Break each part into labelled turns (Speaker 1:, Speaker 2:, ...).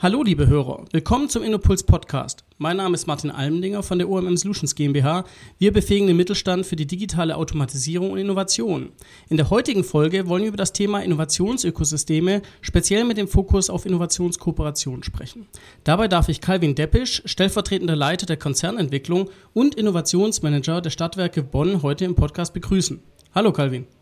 Speaker 1: Hallo liebe Hörer, willkommen zum Innopuls Podcast. Mein Name ist Martin Almendinger von der OMM Solutions GmbH. Wir befähigen den Mittelstand für die digitale Automatisierung und Innovation. In der heutigen Folge wollen wir über das Thema Innovationsökosysteme, speziell mit dem Fokus auf Innovationskooperation sprechen. Dabei darf ich Calvin Deppisch, stellvertretender Leiter der Konzernentwicklung und Innovationsmanager der Stadtwerke Bonn, heute im Podcast begrüßen. Hallo Calvin.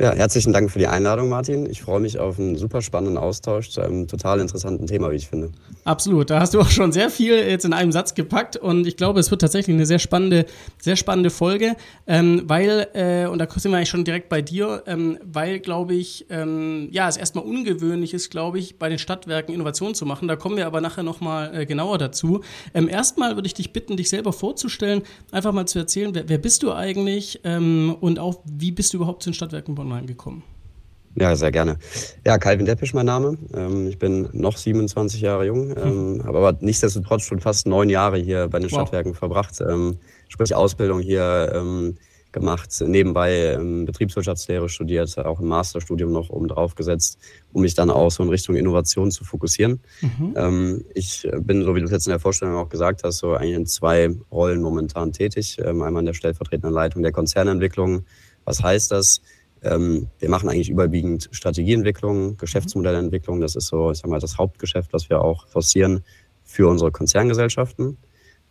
Speaker 2: Ja, herzlichen Dank für die Einladung, Martin. Ich freue mich auf einen super spannenden Austausch zu einem total interessanten Thema, wie ich finde.
Speaker 1: Absolut. Da hast du auch schon sehr viel jetzt in einem Satz gepackt und ich glaube, es wird tatsächlich eine sehr spannende, sehr spannende Folge, ähm, weil, äh, und da sind wir eigentlich schon direkt bei dir, ähm, weil, glaube ich, ähm, ja, es erstmal ungewöhnlich ist, glaube ich, bei den Stadtwerken Innovation zu machen. Da kommen wir aber nachher nochmal äh, genauer dazu. Ähm, erstmal würde ich dich bitten, dich selber vorzustellen, einfach mal zu erzählen, wer, wer bist du eigentlich ähm, und auch, wie bist du überhaupt zu den Stadtwerken Bonn reingekommen?
Speaker 2: Ja, sehr gerne. Ja, Calvin Deppisch mein Name. Ähm, ich bin noch 27 Jahre jung, ähm, mhm. habe aber nichtsdestotrotz schon fast neun Jahre hier bei den Stadtwerken wow. verbracht. Ähm, sprich Ausbildung hier ähm, gemacht, nebenbei ähm, Betriebswirtschaftslehre studiert, auch ein Masterstudium noch oben drauf gesetzt, um mich dann auch so in Richtung Innovation zu fokussieren. Mhm. Ähm, ich bin, so wie du es jetzt in der Vorstellung auch gesagt hast, so eigentlich in zwei Rollen momentan tätig. einmal in der stellvertretenden Leitung der Konzernentwicklung. Was heißt das? Ähm, wir machen eigentlich überwiegend Strategieentwicklung, Geschäftsmodellentwicklung. Das ist so, ich sag mal, das Hauptgeschäft, was wir auch forcieren für unsere Konzerngesellschaften.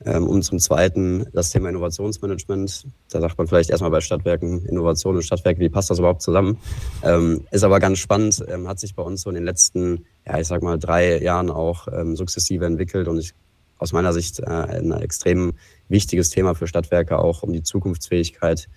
Speaker 2: Ähm, und zum Zweiten das Thema Innovationsmanagement. Da sagt man vielleicht erstmal bei Stadtwerken Innovation und Stadtwerke, wie passt das überhaupt zusammen? Ähm, ist aber ganz spannend, hat sich bei uns so in den letzten, ja, ich sag mal, drei Jahren auch sukzessive entwickelt und ich aus meiner Sicht äh, ein extrem wichtiges Thema für Stadtwerke, auch um die Zukunftsfähigkeit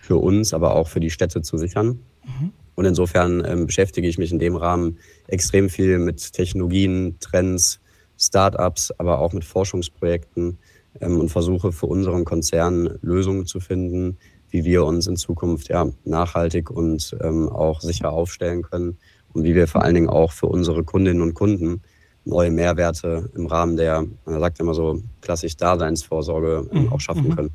Speaker 2: für uns, aber auch für die Städte zu sichern. Mhm. Und insofern ähm, beschäftige ich mich in dem Rahmen extrem viel mit Technologien, Trends, Startups, aber auch mit Forschungsprojekten ähm, und versuche für unseren Konzern Lösungen zu finden, wie wir uns in Zukunft ja, nachhaltig und ähm, auch sicher aufstellen können und wie wir vor allen Dingen auch für unsere Kundinnen und Kunden neue Mehrwerte im Rahmen der, man sagt immer so, klassisch Daseinsvorsorge ähm, auch schaffen mhm. können.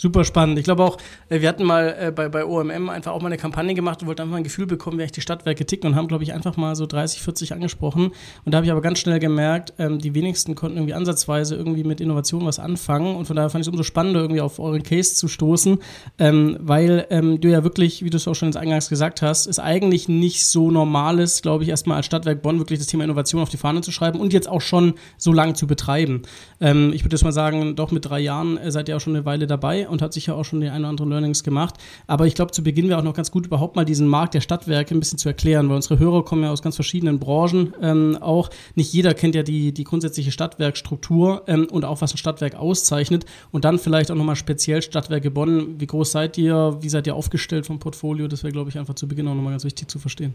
Speaker 1: Super spannend. Ich glaube auch, äh, wir hatten mal äh, bei, bei OMM einfach auch mal eine Kampagne gemacht und wollten einfach ein Gefühl bekommen, wie eigentlich die Stadtwerke ticken und haben, glaube ich, einfach mal so 30, 40 angesprochen. Und da habe ich aber ganz schnell gemerkt, ähm, die wenigsten konnten irgendwie ansatzweise irgendwie mit Innovation was anfangen. Und von daher fand ich es umso spannender, irgendwie auf euren Case zu stoßen, ähm, weil ähm, du ja wirklich, wie du es auch schon ins Eingangs gesagt hast, ist eigentlich nicht so normal ist, glaube ich, erstmal als Stadtwerk Bonn wirklich das Thema Innovation auf die Fahne zu schreiben und jetzt auch schon so lang zu betreiben. Ich würde jetzt mal sagen, doch mit drei Jahren äh, seid ihr auch schon eine Weile dabei und hat sicher auch schon die ein oder anderen Learnings gemacht. Aber ich glaube, zu Beginn wäre auch noch ganz gut, überhaupt mal diesen Markt der Stadtwerke ein bisschen zu erklären, weil unsere Hörer kommen ja aus ganz verschiedenen Branchen ähm, auch. Nicht jeder kennt ja die, die grundsätzliche Stadtwerkstruktur ähm, und auch, was ein Stadtwerk auszeichnet. Und dann vielleicht auch nochmal speziell Stadtwerke Bonn. Wie groß seid ihr? Wie seid ihr aufgestellt vom Portfolio? Das wäre, glaube ich, einfach zu Beginn auch nochmal ganz wichtig zu verstehen.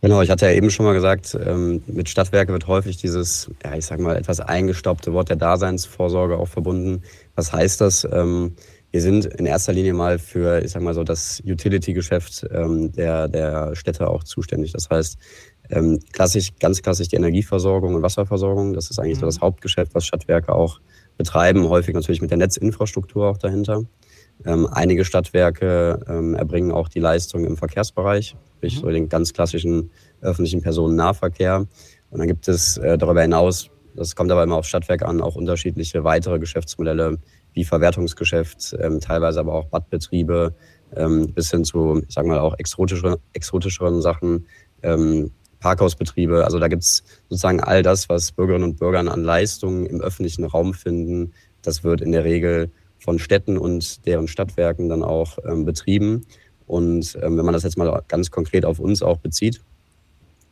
Speaker 2: Genau, ich hatte ja eben schon mal gesagt, ähm, mit Stadtwerke wird häufig dieses, ja, ich sag mal, etwas eingestaubte Wort der Daseinsvorsorge auch verbunden. Was heißt das? Ähm, wir sind in erster Linie mal für, ich sag mal so, das Utility-Geschäft ähm, der, der Städte auch zuständig. Das heißt, klassisch, ganz klassisch die Energieversorgung und Wasserversorgung. Das ist eigentlich mhm. so das Hauptgeschäft, was Stadtwerke auch betreiben. Häufig natürlich mit der Netzinfrastruktur auch dahinter. Ähm, einige Stadtwerke ähm, erbringen auch die Leistung im Verkehrsbereich, sprich mhm. so den ganz klassischen öffentlichen Personennahverkehr. Und dann gibt es äh, darüber hinaus, das kommt aber immer auf Stadtwerk an, auch unterschiedliche weitere Geschäftsmodelle, wie Verwertungsgeschäft, ähm, teilweise aber auch Badbetriebe, ähm, bis hin zu, ich sag mal, auch exotische, exotischeren Sachen, ähm, Parkhausbetriebe. Also da gibt es sozusagen all das, was Bürgerinnen und Bürger an Leistungen im öffentlichen Raum finden. Das wird in der Regel von Städten und deren Stadtwerken dann auch ähm, betrieben. Und ähm, wenn man das jetzt mal ganz konkret auf uns auch bezieht,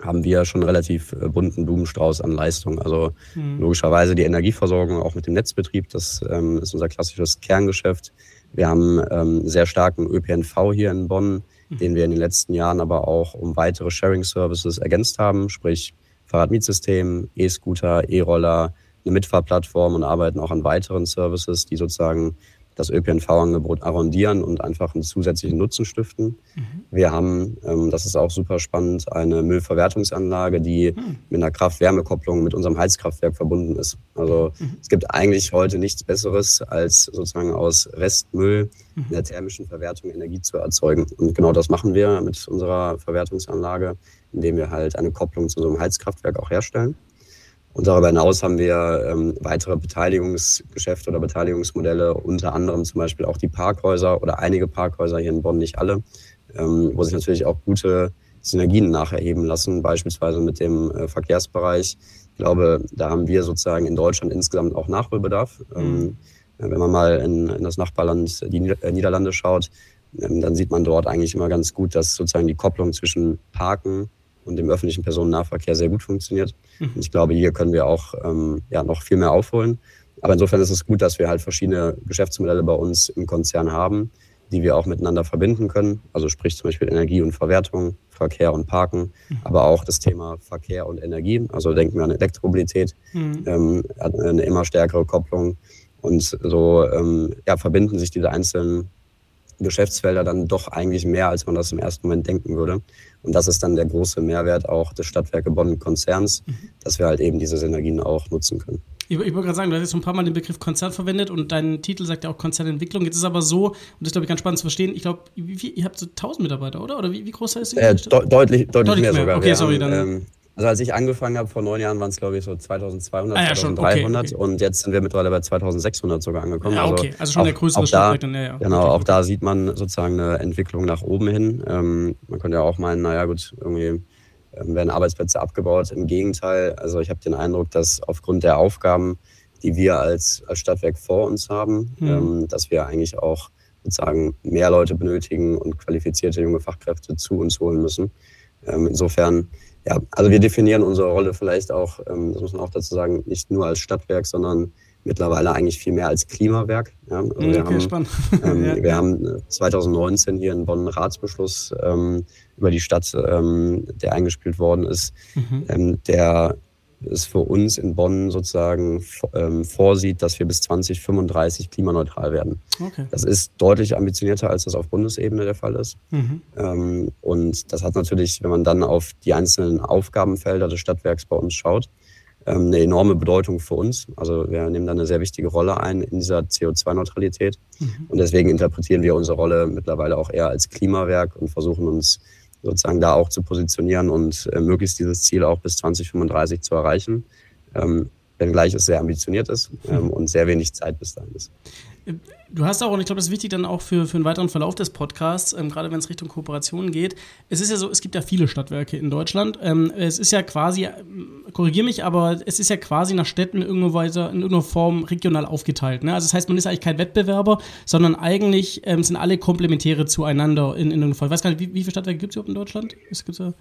Speaker 2: haben wir schon einen relativ äh, bunten Blumenstrauß an Leistungen. Also mhm. logischerweise die Energieversorgung auch mit dem Netzbetrieb, das ähm, ist unser klassisches Kerngeschäft. Wir haben ähm, sehr starken ÖPNV hier in Bonn, mhm. den wir in den letzten Jahren aber auch um weitere Sharing-Services ergänzt haben, sprich Fahrradmietsystem, E-Scooter, E-Roller, eine Mitfahrplattform und arbeiten auch an weiteren Services, die sozusagen das ÖPNV-Angebot arrondieren und einfach einen zusätzlichen Nutzen stiften. Mhm. Wir haben, ähm, das ist auch super spannend, eine Müllverwertungsanlage, die mhm. mit einer Kraft-Wärme-Kopplung mit unserem Heizkraftwerk verbunden ist. Also mhm. es gibt eigentlich heute nichts Besseres, als sozusagen aus Restmüll mhm. in der thermischen Verwertung Energie zu erzeugen. Und genau das machen wir mit unserer Verwertungsanlage, indem wir halt eine Kopplung zu so einem Heizkraftwerk auch herstellen. Und darüber hinaus haben wir ähm, weitere Beteiligungsgeschäfte oder Beteiligungsmodelle, unter anderem zum Beispiel auch die Parkhäuser oder einige Parkhäuser hier in Bonn, nicht alle, ähm, wo sich natürlich auch gute Synergien nacherheben lassen, beispielsweise mit dem äh, Verkehrsbereich. Ich glaube, da haben wir sozusagen in Deutschland insgesamt auch Nachholbedarf. Ähm, mhm. Ähm, wenn man mal in, in das Nachbarland, die äh, Niederlande schaut, ähm, dann sieht man dort eigentlich immer ganz gut, dass sozusagen die Kopplung zwischen Parken und dem öffentlichen Personennahverkehr sehr gut funktioniert. Mhm. Und ich glaube, hier können wir auch ähm, ja, noch viel mehr aufholen. Aber insofern ist es gut, dass wir halt verschiedene Geschäftsmodelle bei uns im Konzern haben, die wir auch miteinander verbinden können. Also sprich zum Beispiel Energie und Verwertung, Verkehr und Parken, mhm. aber auch das Thema Verkehr und Energie. Also denken wir an Elektromobilität, mhm. ähm, eine immer stärkere Kopplung. Und so ähm, ja, verbinden sich diese einzelnen Geschäftsfelder dann doch eigentlich mehr, als man das im ersten Moment denken würde. Und das ist dann der große Mehrwert auch des Stadtwerke Bonn-Konzerns, mhm. dass wir halt eben diese Synergien auch nutzen können.
Speaker 1: Ich, ich wollte gerade sagen, du hast jetzt schon ein paar Mal den Begriff Konzern verwendet und dein Titel sagt ja auch Konzernentwicklung. Jetzt ist es aber so, und das ist, glaube ich, ganz spannend zu verstehen, ich glaube, ihr habt so 1000 Mitarbeiter, oder? Oder wie, wie groß ist die?
Speaker 2: Äh, de deutlich, deutlich, deutlich, mehr, mehr sogar.
Speaker 1: Okay, sorry, dann.
Speaker 2: Ähm, also als ich angefangen habe vor neun Jahren waren es glaube ich so 2200, ah, ja, 2300 okay, okay. und jetzt sind wir mittlerweile bei 2600 sogar angekommen.
Speaker 1: Ja, okay, also, also schon auch, der größere
Speaker 2: Schritt. Ja, ja. Genau, auch da sieht man sozusagen eine Entwicklung nach oben hin. Ähm, man könnte ja auch meinen, naja gut, irgendwie ähm, werden Arbeitsplätze abgebaut. Im Gegenteil, also ich habe den Eindruck, dass aufgrund der Aufgaben, die wir als, als Stadtwerk vor uns haben, mhm. ähm, dass wir eigentlich auch sozusagen mehr Leute benötigen und qualifizierte junge Fachkräfte zu uns holen müssen. Ähm, insofern ja, also wir definieren unsere Rolle vielleicht auch, ähm, das muss man auch dazu sagen, nicht nur als Stadtwerk, sondern mittlerweile eigentlich viel mehr als Klimawerk. Ja, also
Speaker 1: wir, okay, haben, spannend.
Speaker 2: Ähm, ja. wir haben 2019 hier in Bonn einen Ratsbeschluss ähm, über die Stadt, ähm, der eingespielt worden ist, mhm. Ähm, der es für uns in Bonn sozusagen ähm, vorsieht, dass wir bis 2035 klimaneutral werden. Okay. Das ist deutlich ambitionierter, als das auf Bundesebene der Fall ist. Mhm. Ähm, und das hat natürlich, wenn man dann auf die einzelnen Aufgabenfelder des Stadtwerks bei uns schaut, ähm, eine enorme Bedeutung für uns. Also wir nehmen da eine sehr wichtige Rolle ein in dieser CO2-Neutralität. Mhm. Und deswegen interpretieren wir unsere Rolle mittlerweile auch eher als Klimawerk und versuchen uns sozusagen da auch zu positionieren und äh, möglichst dieses Ziel auch bis 2035 zu erreichen. Ähm, wenngleich es sehr ambitioniert ist ähm, und sehr wenig Zeit bis dahin ist.
Speaker 1: Du hast auch, und ich glaube, das ist wichtig dann auch für, für einen weiteren Verlauf des Podcasts, ähm, gerade wenn es Richtung Kooperationen geht. Es ist ja so, es gibt ja viele Stadtwerke in Deutschland. Ähm, es ist ja quasi, ähm, korrigiere mich, aber es ist ja quasi nach Städten irgendwo weiter, in irgendeiner Form regional aufgeteilt. Ne? Also das heißt, man ist eigentlich kein Wettbewerber, sondern eigentlich ähm, sind alle Komplementäre zueinander in, in irgendeiner Form. Ich weiß gar nicht, wie, wie viele Stadtwerke gibt es überhaupt in Deutschland? Es gibt ja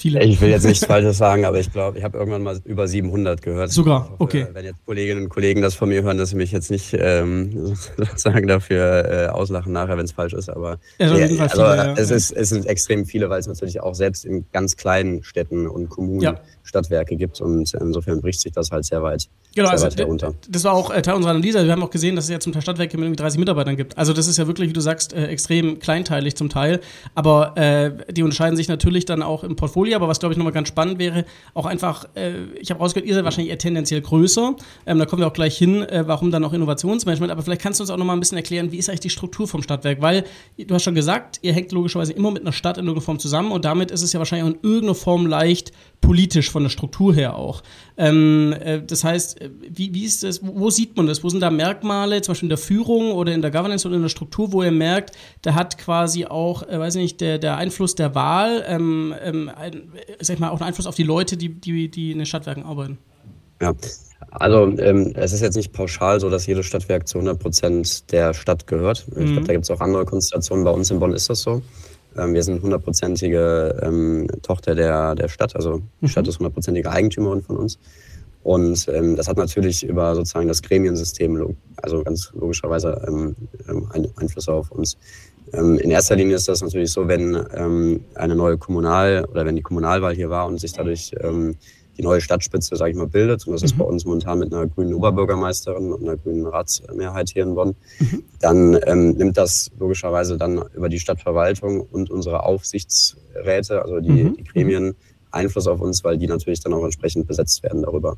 Speaker 2: Viele. Ich will jetzt nichts Falsches sagen, aber ich glaube, ich habe irgendwann mal über 700 gehört.
Speaker 1: Sogar, hoffe, okay.
Speaker 2: Wenn jetzt Kolleginnen und Kollegen das von mir hören, dass sie mich jetzt nicht ähm, sozusagen dafür äh, auslachen nachher, wenn es falsch ist. Aber
Speaker 1: ja,
Speaker 2: ja, also, viele, ja. es, ist, es sind extrem viele, weil es natürlich auch selbst in ganz kleinen Städten und Kommunen ja. Stadtwerke gibt und insofern bricht sich das halt sehr weit.
Speaker 1: Genau, sehr also weit herunter. das war auch äh, Teil unserer Analyse. Wir haben auch gesehen, dass es ja zum Teil Stadtwerke mit irgendwie 30 Mitarbeitern gibt. Also das ist ja wirklich, wie du sagst, äh, extrem kleinteilig zum Teil. Aber äh, die unterscheiden sich natürlich dann auch im Portfolio. Aber was, glaube ich, nochmal ganz spannend wäre, auch einfach, äh, ich habe rausgehört, ihr seid wahrscheinlich eher tendenziell größer. Ähm, da kommen wir auch gleich hin, äh, warum dann auch Innovationsmanagement. Aber vielleicht kannst du uns auch nochmal ein bisschen erklären, wie ist eigentlich die Struktur vom Stadtwerk? Weil du hast schon gesagt, ihr hängt logischerweise immer mit einer Stadt in irgendeiner Form zusammen und damit ist es ja wahrscheinlich auch in irgendeiner Form leicht politisch von der Struktur her auch. Ähm, äh, das heißt, äh, wie, wie ist das, wo sieht man das? Wo sind da Merkmale, zum Beispiel in der Führung oder in der Governance oder in der Struktur, wo ihr merkt, da hat quasi auch, äh, weiß nicht, der, der Einfluss der Wahl, ähm, ähm, ein, äh, sag ich mal, auch einen Einfluss auf die Leute, die, die, die in den Stadtwerken arbeiten?
Speaker 2: Ja, also ähm, es ist jetzt nicht pauschal so, dass jedes Stadtwerk zu 100 Prozent der Stadt gehört. Ich mhm. glaube, da gibt es auch andere Konstellationen. Bei uns in Bonn ist das so. Ähm, wir sind hundertprozentige ähm, Tochter der, der Stadt, also die Stadt mhm. ist hundertprozentige Eigentümerin von uns. Und ähm, das hat natürlich über sozusagen das Gremiensystem, also ganz logischerweise ähm, ähm Einfluss auf uns. Ähm, in erster Linie ist das natürlich so, wenn eine neue Kommunal- oder wenn die Kommunalwahl hier war und sich dadurch die neue Stadtspitze, sage ich mal, bildet. Und das mhm. ist bei uns momentan mit einer grünen Oberbürgermeisterin und einer grünen Ratsmehrheit hier in Bonn. Mhm. Dann ähm, nimmt das logischerweise dann über die Stadtverwaltung und unsere Aufsichtsräte, also die, mhm. die Gremien, Einfluss auf uns, weil die natürlich dann auch entsprechend besetzt werden darüber.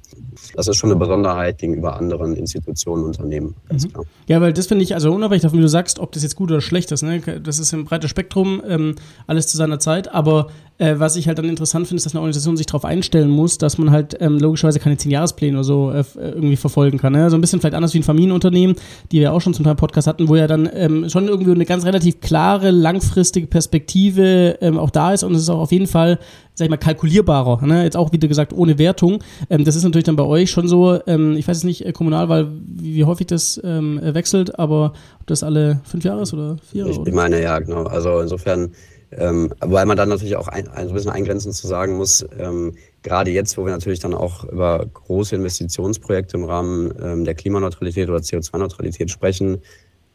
Speaker 2: Das ist schon eine Besonderheit gegenüber anderen Institutionen, Unternehmen,
Speaker 1: ganz mhm. klar. Ja, weil das finde ich, also unabhängig davon, wie du sagst, ob das jetzt gut oder schlecht ist, ne? das ist ein breites Spektrum, ähm, alles zu seiner Zeit, aber äh, was ich halt dann interessant finde, ist, dass eine Organisation sich darauf einstellen muss, dass man halt ähm, logischerweise keine Zehn-Jahrespläne oder so äh, irgendwie verfolgen kann. Ne? So ein bisschen vielleicht anders wie ein Familienunternehmen, die wir auch schon zum Teil im Podcast hatten, wo ja dann ähm, schon irgendwie eine ganz relativ klare, langfristige Perspektive ähm, auch da ist und es ist auch auf jeden Fall sag ich mal, kalkulierbarer. Ne? Jetzt auch, wie gesagt, ohne Wertung. Ähm, das ist natürlich dann bei euch schon so, ähm, ich weiß jetzt nicht, äh, Kommunalwahl, wie, wie häufig das ähm, wechselt, aber ob das alle fünf Jahre ist oder vier?
Speaker 2: Ich, ich meine, ja, genau. Also insofern ähm, weil man dann natürlich auch ein, ein bisschen eingrenzend zu sagen muss, ähm, gerade jetzt, wo wir natürlich dann auch über große Investitionsprojekte im Rahmen ähm, der Klimaneutralität oder CO2-Neutralität sprechen,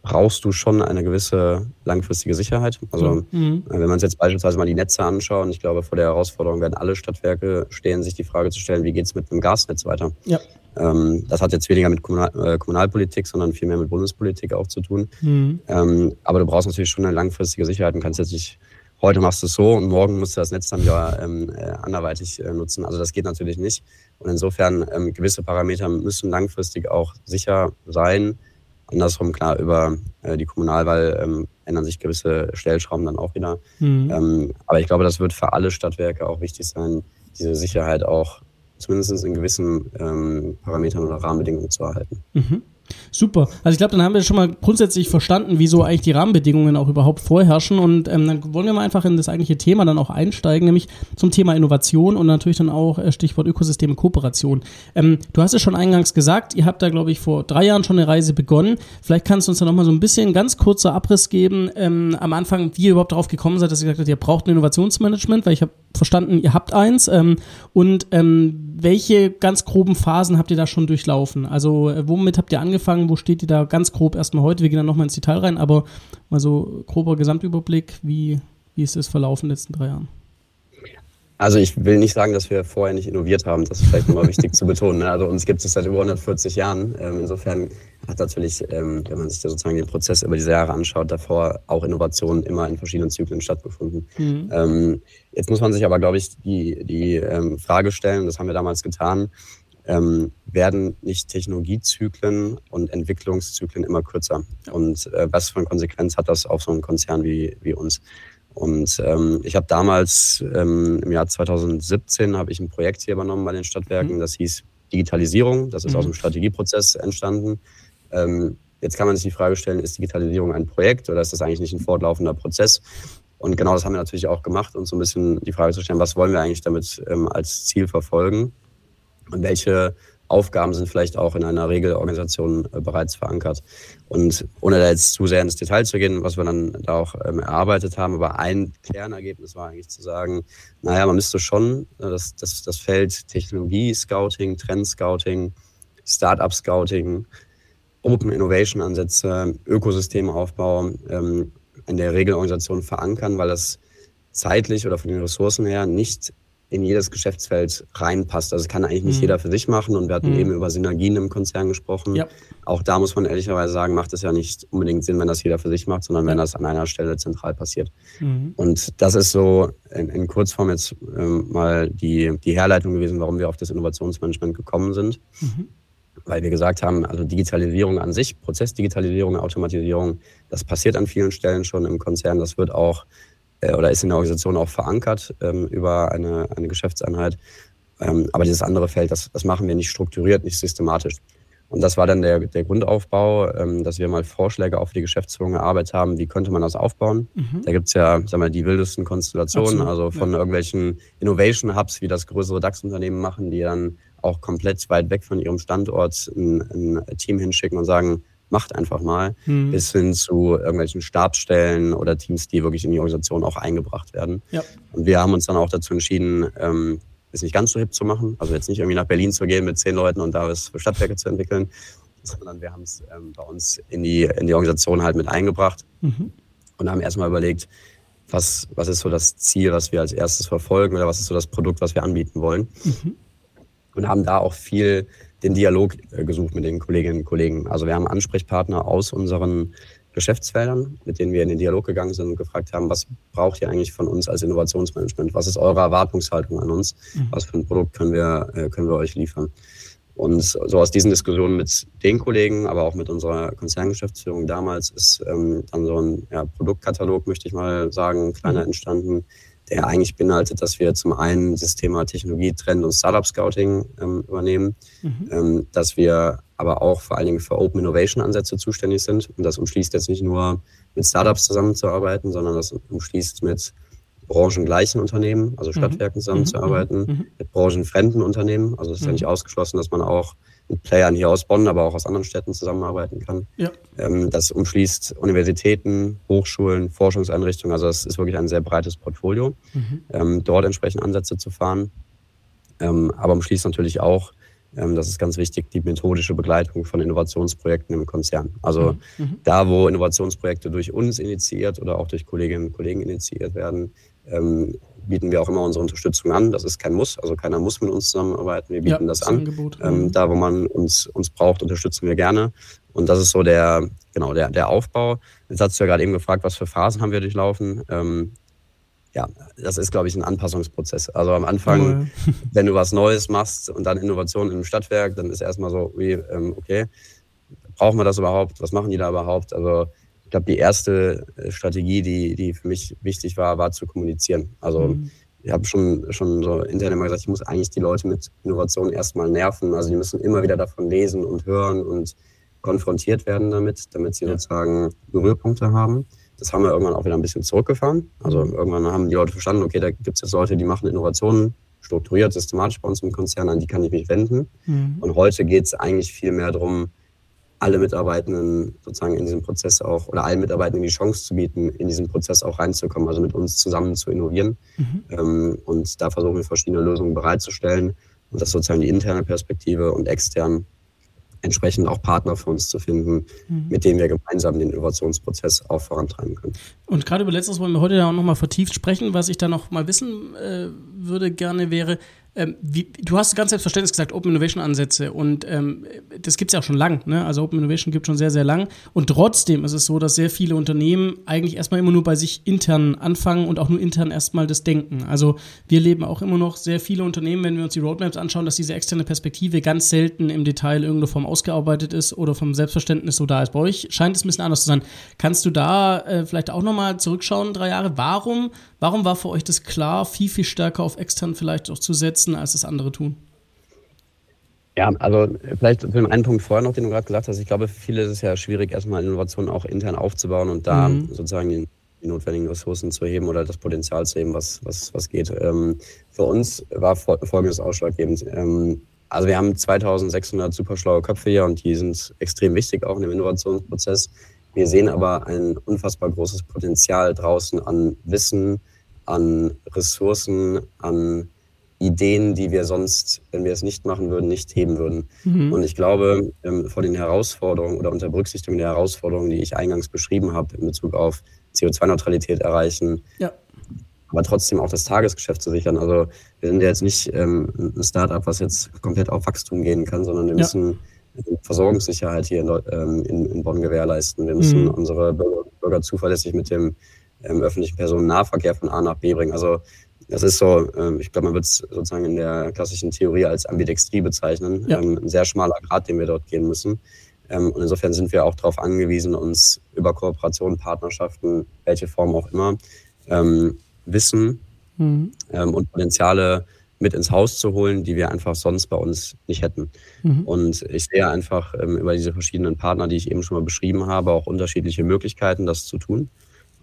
Speaker 2: brauchst du schon eine gewisse langfristige Sicherheit. Also mhm. Äh, wenn man uns jetzt beispielsweise mal die Netze anschauen, ich glaube, vor der Herausforderung werden alle Stadtwerke stehen, sich die Frage zu stellen, wie geht es mit einem Gasnetz weiter? Ja. Ähm, das hat jetzt weniger mit Kommunal, äh, Kommunalpolitik, sondern viel mehr mit Bundespolitik auch zu tun. Mhm. Ähm, aber du brauchst natürlich schon eine langfristige Sicherheit und kannst jetzt nicht heute machst du es so und morgen musst du das Netz dann wieder ähm, äh, anderweitig äh, nutzen. Also das geht natürlich nicht. Und insofern ähm, gewisse Parameter müssen langfristig auch sicher sein. Andersrum, klar, über äh, die Kommunalwahl ähm, ändern sich gewisse Stellschrauben dann auch wieder. Mhm. Ähm, aber ich glaube, das wird für alle Stadtwerke auch wichtig sein, diese Sicherheit auch zumindest in gewissen ähm, Parametern oder Rahmenbedingungen zu erhalten.
Speaker 1: Mhm. Super. Also ich glaube, dann haben wir schon mal grundsätzlich verstanden, wieso eigentlich die Rahmenbedingungen auch überhaupt vorherrschen. Und ähm, dann wollen wir mal einfach in das eigentliche Thema dann auch einsteigen, nämlich zum Thema Innovation und natürlich dann auch äh, Stichwort Ökosysteme Kooperation. Ähm, du hast es schon eingangs gesagt, ihr habt da, glaube ich, vor drei Jahren schon eine Reise begonnen. Vielleicht kannst du uns da nochmal so ein bisschen ganz kurzer Abriss geben ähm, am Anfang, wie ihr überhaupt darauf gekommen seid, dass ihr gesagt habt, ihr braucht ein Innovationsmanagement, weil ich habe verstanden, ihr habt eins. Ähm, und ähm, welche ganz groben Phasen habt ihr da schon durchlaufen? Also äh, womit habt ihr angefangen? Wo steht ihr da ganz grob erstmal heute? Wir gehen dann nochmal ins Detail rein, aber mal so grober Gesamtüberblick, wie, wie ist es verlaufen in den letzten drei Jahren?
Speaker 2: Also ich will nicht sagen, dass wir vorher nicht innoviert haben. Das ist vielleicht nochmal wichtig zu betonen. Ne? Also uns gibt es seit über 140 Jahren. Ähm, insofern hat natürlich, ähm, wenn man sich da sozusagen den Prozess über diese Jahre anschaut, davor auch Innovationen immer in verschiedenen Zyklen stattgefunden. Mhm. Ähm, jetzt muss man sich aber, glaube ich, die, die Frage stellen, das haben wir damals getan, werden nicht Technologiezyklen und Entwicklungszyklen immer kürzer? Und äh, was für eine Konsequenz hat das auf so einen Konzern wie, wie uns? Und ähm, ich habe damals ähm, im Jahr 2017 habe ich ein Projekt hier übernommen bei den Stadtwerken, mhm. das hieß Digitalisierung. Das ist mhm. aus dem Strategieprozess entstanden. Ähm, jetzt kann man sich die Frage stellen, ist Digitalisierung ein Projekt oder ist das eigentlich nicht ein fortlaufender Prozess? Und genau das haben wir natürlich auch gemacht, uns so ein bisschen die Frage zu stellen, was wollen wir eigentlich damit ähm, als Ziel verfolgen welche Aufgaben sind vielleicht auch in einer Regelorganisation äh, bereits verankert. Und ohne da jetzt zu sehr ins Detail zu gehen, was wir dann da auch ähm, erarbeitet haben, aber ein Kernergebnis war eigentlich zu sagen, naja, man müsste schon äh, das, das, das Feld Technologie-Scouting, Trend-Scouting, Startup-Scouting, Open Innovation-Ansätze, Ökosystemaufbau ähm, in der Regelorganisation verankern, weil das zeitlich oder von den Ressourcen her nicht in jedes Geschäftsfeld reinpasst. Also kann eigentlich nicht mhm. jeder für sich machen. Und wir hatten mhm. eben über Synergien im Konzern gesprochen. Ja. Auch da muss man ehrlicherweise sagen, macht es ja nicht unbedingt Sinn, wenn das jeder für sich macht, sondern wenn das an einer Stelle zentral passiert. Mhm. Und das ist so in, in Kurzform jetzt ähm, mal die, die Herleitung gewesen, warum wir auf das Innovationsmanagement gekommen sind. Mhm. Weil wir gesagt haben, also Digitalisierung an sich, Prozessdigitalisierung, Automatisierung, das passiert an vielen Stellen schon im Konzern. Das wird auch äh, oder ist in der Organisation auch verankert ähm, über eine, eine Geschäftseinheit. Ähm, aber dieses andere Feld, das, das machen wir nicht strukturiert, nicht systematisch. Und das war dann der, der Grundaufbau, ähm, dass wir mal Vorschläge auf die Geschäftsführung erarbeitet haben, wie könnte man das aufbauen. Mhm. Da gibt's ja sagen wir, die wildesten Konstellationen, Absolut. also von ja. irgendwelchen Innovation Hubs, wie das größere DAX-Unternehmen machen, die dann auch komplett weit weg von ihrem Standort ein, ein Team hinschicken und sagen, macht einfach mal, mhm. bis hin zu irgendwelchen Stabsstellen oder Teams, die wirklich in die Organisation auch eingebracht werden. Ja. Und wir haben uns dann auch dazu entschieden, ähm, es nicht ganz so hip zu machen. Also jetzt nicht irgendwie nach Berlin zu gehen mit zehn Leuten und da was für Stadtwerke zu entwickeln, sondern wir haben es ähm, bei uns in die, in die Organisation halt mit eingebracht mhm. und haben erstmal überlegt, was, was ist so das Ziel, was wir als erstes verfolgen oder was ist so das Produkt, was wir anbieten wollen. Mhm. und haben da auch viel den Dialog äh, gesucht mit den Kolleginnen und Kollegen. Also wir haben Ansprechpartner aus unseren Geschäftsfeldern, mit denen wir in den Dialog gegangen sind und gefragt haben, was braucht ihr eigentlich von uns als Innovationsmanagement? Was ist eure Erwartungshaltung an uns? Mhm. Was für ein Produkt können wir, äh, können wir euch liefern? Und so aus diesen Diskussionen mit den Kollegen, aber auch mit unserer Konzerngeschäftsführung damals ist ähm, dann so ein ja, Produktkatalog, möchte ich mal sagen, kleiner mhm. entstanden, der eigentlich beinhaltet, dass wir zum einen das Thema Technologie, Trend und Startup Scouting ähm, übernehmen, mhm. ähm, dass wir aber auch vor allen Dingen für Open Innovation Ansätze zuständig sind. Und das umschließt jetzt nicht nur mit Startups zusammenzuarbeiten, sondern das umschließt mit branchengleichen Unternehmen, also mhm. Stadtwerken zusammenzuarbeiten, mhm. mhm. mit branchenfremden Unternehmen. Also es ist ja nicht ausgeschlossen, dass man auch mit Playern hier aus Bonn, aber auch aus anderen Städten zusammenarbeiten kann. Ja. Ähm, das umschließt Universitäten, Hochschulen, Forschungseinrichtungen. Also es ist wirklich ein sehr breites Portfolio, mhm. ähm, dort entsprechend Ansätze zu fahren. Ähm, aber umschließt natürlich auch, ähm, das ist ganz wichtig, die methodische Begleitung von Innovationsprojekten im Konzern. Also mhm. mhm. da, wo Innovationsprojekte durch uns initiiert oder auch durch Kolleginnen und Kollegen initiiert werden, ähm, bieten wir auch immer unsere Unterstützung an. Das ist kein Muss, also keiner muss mit uns zusammenarbeiten. Wir bieten ja, das an. Ähm, mhm. da, wo man uns, uns braucht, unterstützen wir gerne. Und das ist so der, genau, der, der Aufbau. Jetzt hast du ja gerade eben gefragt, was für Phasen haben wir durchlaufen. Ähm, ja, das ist, glaube ich, ein Anpassungsprozess. Also am Anfang, ja. wenn du was Neues machst und dann Innovation im Stadtwerk, dann ist erstmal so, wie, ähm, okay, brauchen wir das überhaupt? Was machen die da überhaupt? Also ich glaube, die erste äh, Strategie, die, die für mich wichtig war, war zu kommunizieren. Also mhm. ich habe schon, schon so intern immer gesagt, ich muss eigentlich die Leute mit Innovation erstmal nerven. Also die müssen immer wieder davon lesen und hören und konfrontiert werden damit, damit sie ja. sozusagen Berührpunkte haben. Das haben wir irgendwann auch wieder ein bisschen zurückgefahren. Also irgendwann haben die Leute verstanden, okay, da gibt es jetzt Leute, die machen Innovationen strukturiert, systematisch bei uns im Konzern, an die kann ich mich wenden. Mhm. Und heute geht es eigentlich viel mehr darum, alle Mitarbeitenden sozusagen in diesem Prozess auch oder allen Mitarbeitenden die Chance zu bieten, in diesen Prozess auch reinzukommen, also mit uns zusammen zu innovieren. Mhm. Ähm, und da versuchen wir verschiedene Lösungen bereitzustellen und das sozusagen die interne Perspektive und extern entsprechend auch Partner für uns zu finden, mhm. mit denen wir gemeinsam den Innovationsprozess auch vorantreiben können.
Speaker 1: Und gerade über letztes wollen wir heute ja auch nochmal vertieft sprechen. Was ich da noch mal wissen äh, würde gerne wäre, ähm, wie, du hast ganz selbstverständlich gesagt, Open Innovation Ansätze und ähm, das gibt es ja auch schon lang. Ne? Also Open Innovation gibt es schon sehr, sehr lang. Und trotzdem ist es so, dass sehr viele Unternehmen eigentlich erstmal immer nur bei sich intern anfangen und auch nur intern erstmal das denken. Also wir leben auch immer noch sehr viele Unternehmen, wenn wir uns die Roadmaps anschauen, dass diese externe Perspektive ganz selten im Detail irgendeine Form ausgearbeitet ist oder vom Selbstverständnis so da ist. Bei euch scheint es ein bisschen anders zu sein. Kannst du da äh, vielleicht auch nochmal zurückschauen, drei Jahre? Warum, warum war für euch das klar, viel, viel stärker auf extern vielleicht auch zu setzen? als es andere tun?
Speaker 2: Ja, also vielleicht für einen Punkt vorher noch, den du gerade gesagt hast. Ich glaube, für viele ist es ja schwierig, erstmal Innovationen auch intern aufzubauen und da mhm. sozusagen die, die, notwendigen Ressourcen zu heben oder das Potenzial zu heben, was, was, was geht. Ähm, für uns war folgendes ausschlaggebend. Ähm, also wir haben 2600 super schlaue Köpfe hier und die sind extrem wichtig auch in dem Innovationsprozess. Wir sehen aber ein unfassbar großes Potenzial draußen an Wissen, an Ressourcen, an Ideen, die wir sonst, wenn wir es nicht machen würden, nicht heben würden. Mhm. Und ich glaube, ähm, vor den Herausforderungen oder unter Berücksichtigung der Herausforderungen, die ich eingangs beschrieben habe, in Bezug auf CO2-Neutralität erreichen, ja. aber trotzdem auch das Tagesgeschäft zu sichern. Also wir sind ja jetzt nicht ähm, ein Startup, was jetzt komplett auf Wachstum gehen kann, sondern wir ja. müssen Versorgungssicherheit hier in, ähm, in, in Bonn gewährleisten. Wir müssen mhm. unsere Bürger, Bürger, zuverlässig mit dem ähm, öffentlichen Personennahverkehr von A nach B bringen. Also das ist so, ähm, ich glaube, man wird es sozusagen in der klassischen Theorie als Ambidextrie bezeichnen. Ja. Ähm, ein sehr schmaler Grad, den wir dort gehen müssen. Ähm, und insofern sind wir auch darauf angewiesen, uns über Kooperationen, Partnerschaften, welche Form auch immer, Wissen mhm. und Potenziale mit ins Haus zu holen, die wir einfach sonst bei uns nicht hätten. Mhm. Und ich sehe einfach über diese verschiedenen Partner, die ich eben schon mal beschrieben habe, auch unterschiedliche Möglichkeiten, das zu tun.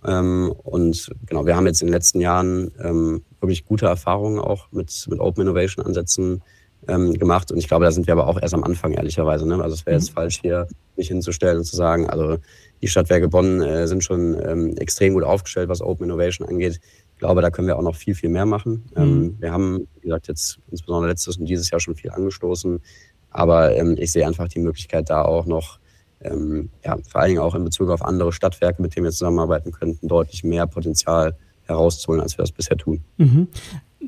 Speaker 2: Ähm, und genau, wir haben jetzt in den letzten Jahren ähm, wirklich gute Erfahrungen auch mit, mit Open Innovation Ansätzen ähm, gemacht. Und ich glaube, da sind wir aber auch erst am Anfang, ehrlicherweise. Ne? Also es wäre jetzt mhm. falsch, hier mich hinzustellen und zu sagen, also die Stadtwerke Bonn äh, sind schon ähm, extrem gut aufgestellt, was Open Innovation angeht. Ich glaube, da können wir auch noch viel, viel mehr machen. Mhm. Ähm, wir haben, wie gesagt, jetzt insbesondere letztes und dieses Jahr schon viel angestoßen. Aber ähm, ich sehe einfach die Möglichkeit, da auch noch ähm, ja, vor allen Dingen auch in Bezug auf andere Stadtwerke, mit denen wir zusammenarbeiten könnten, deutlich mehr Potenzial herauszuholen, als wir das bisher tun.
Speaker 1: Mhm.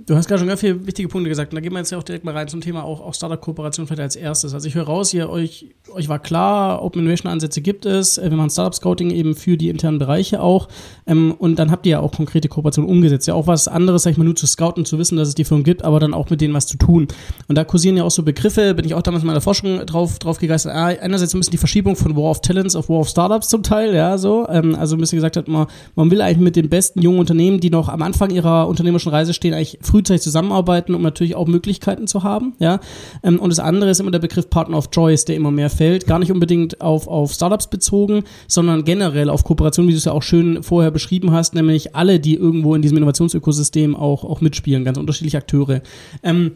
Speaker 1: Du hast gerade schon ganz viele wichtige Punkte gesagt. Und da gehen wir jetzt ja auch direkt mal rein zum Thema auch, auch Startup-Kooperation vielleicht als erstes. Also ich höre raus, ihr euch, euch war klar, Open Innovation-Ansätze gibt es. Äh, wir machen Startup-Scouting eben für die internen Bereiche auch. Ähm, und dann habt ihr ja auch konkrete Kooperationen umgesetzt. Ja, auch was anderes, sag ich mal, nur zu scouten, zu wissen, dass es die Firmen gibt, aber dann auch mit denen was zu tun. Und da kursieren ja auch so Begriffe, bin ich auch damals in meiner Forschung drauf, drauf gegeistert. Ah, einerseits ein bisschen die Verschiebung von War of Talents auf War of Startups zum Teil, ja, so. Ähm, also ein bisschen gesagt hat, man, man will eigentlich mit den besten jungen Unternehmen, die noch am Anfang ihrer unternehmerischen Reise stehen, eigentlich frühzeitig zusammenarbeiten, um natürlich auch Möglichkeiten zu haben. Ja? Ähm, und das andere ist immer der Begriff Partner of Choice, der immer mehr fällt. Gar nicht unbedingt auf, auf Startups bezogen, sondern generell auf Kooperation, wie du es ja auch schön vorher beschrieben hast, nämlich alle, die irgendwo in diesem Innovationsökosystem auch, auch mitspielen, ganz unterschiedliche Akteure. Ähm,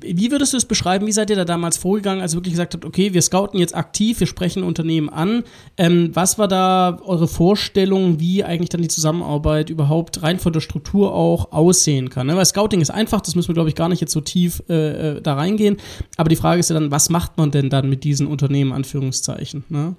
Speaker 1: wie würdest du es beschreiben? Wie seid ihr da damals vorgegangen, als ihr wirklich gesagt habt, okay, wir scouten jetzt aktiv, wir sprechen Unternehmen an. Ähm, was war da eure Vorstellung, wie eigentlich dann die Zusammenarbeit überhaupt rein von der Struktur auch aussehen kann? Ne? Weil Scouting ist einfach, das müssen wir, glaube ich, gar nicht jetzt so tief äh, äh, da reingehen. Aber die Frage ist ja dann, was macht man denn dann mit diesen Unternehmen, Anführungszeichen? Ne?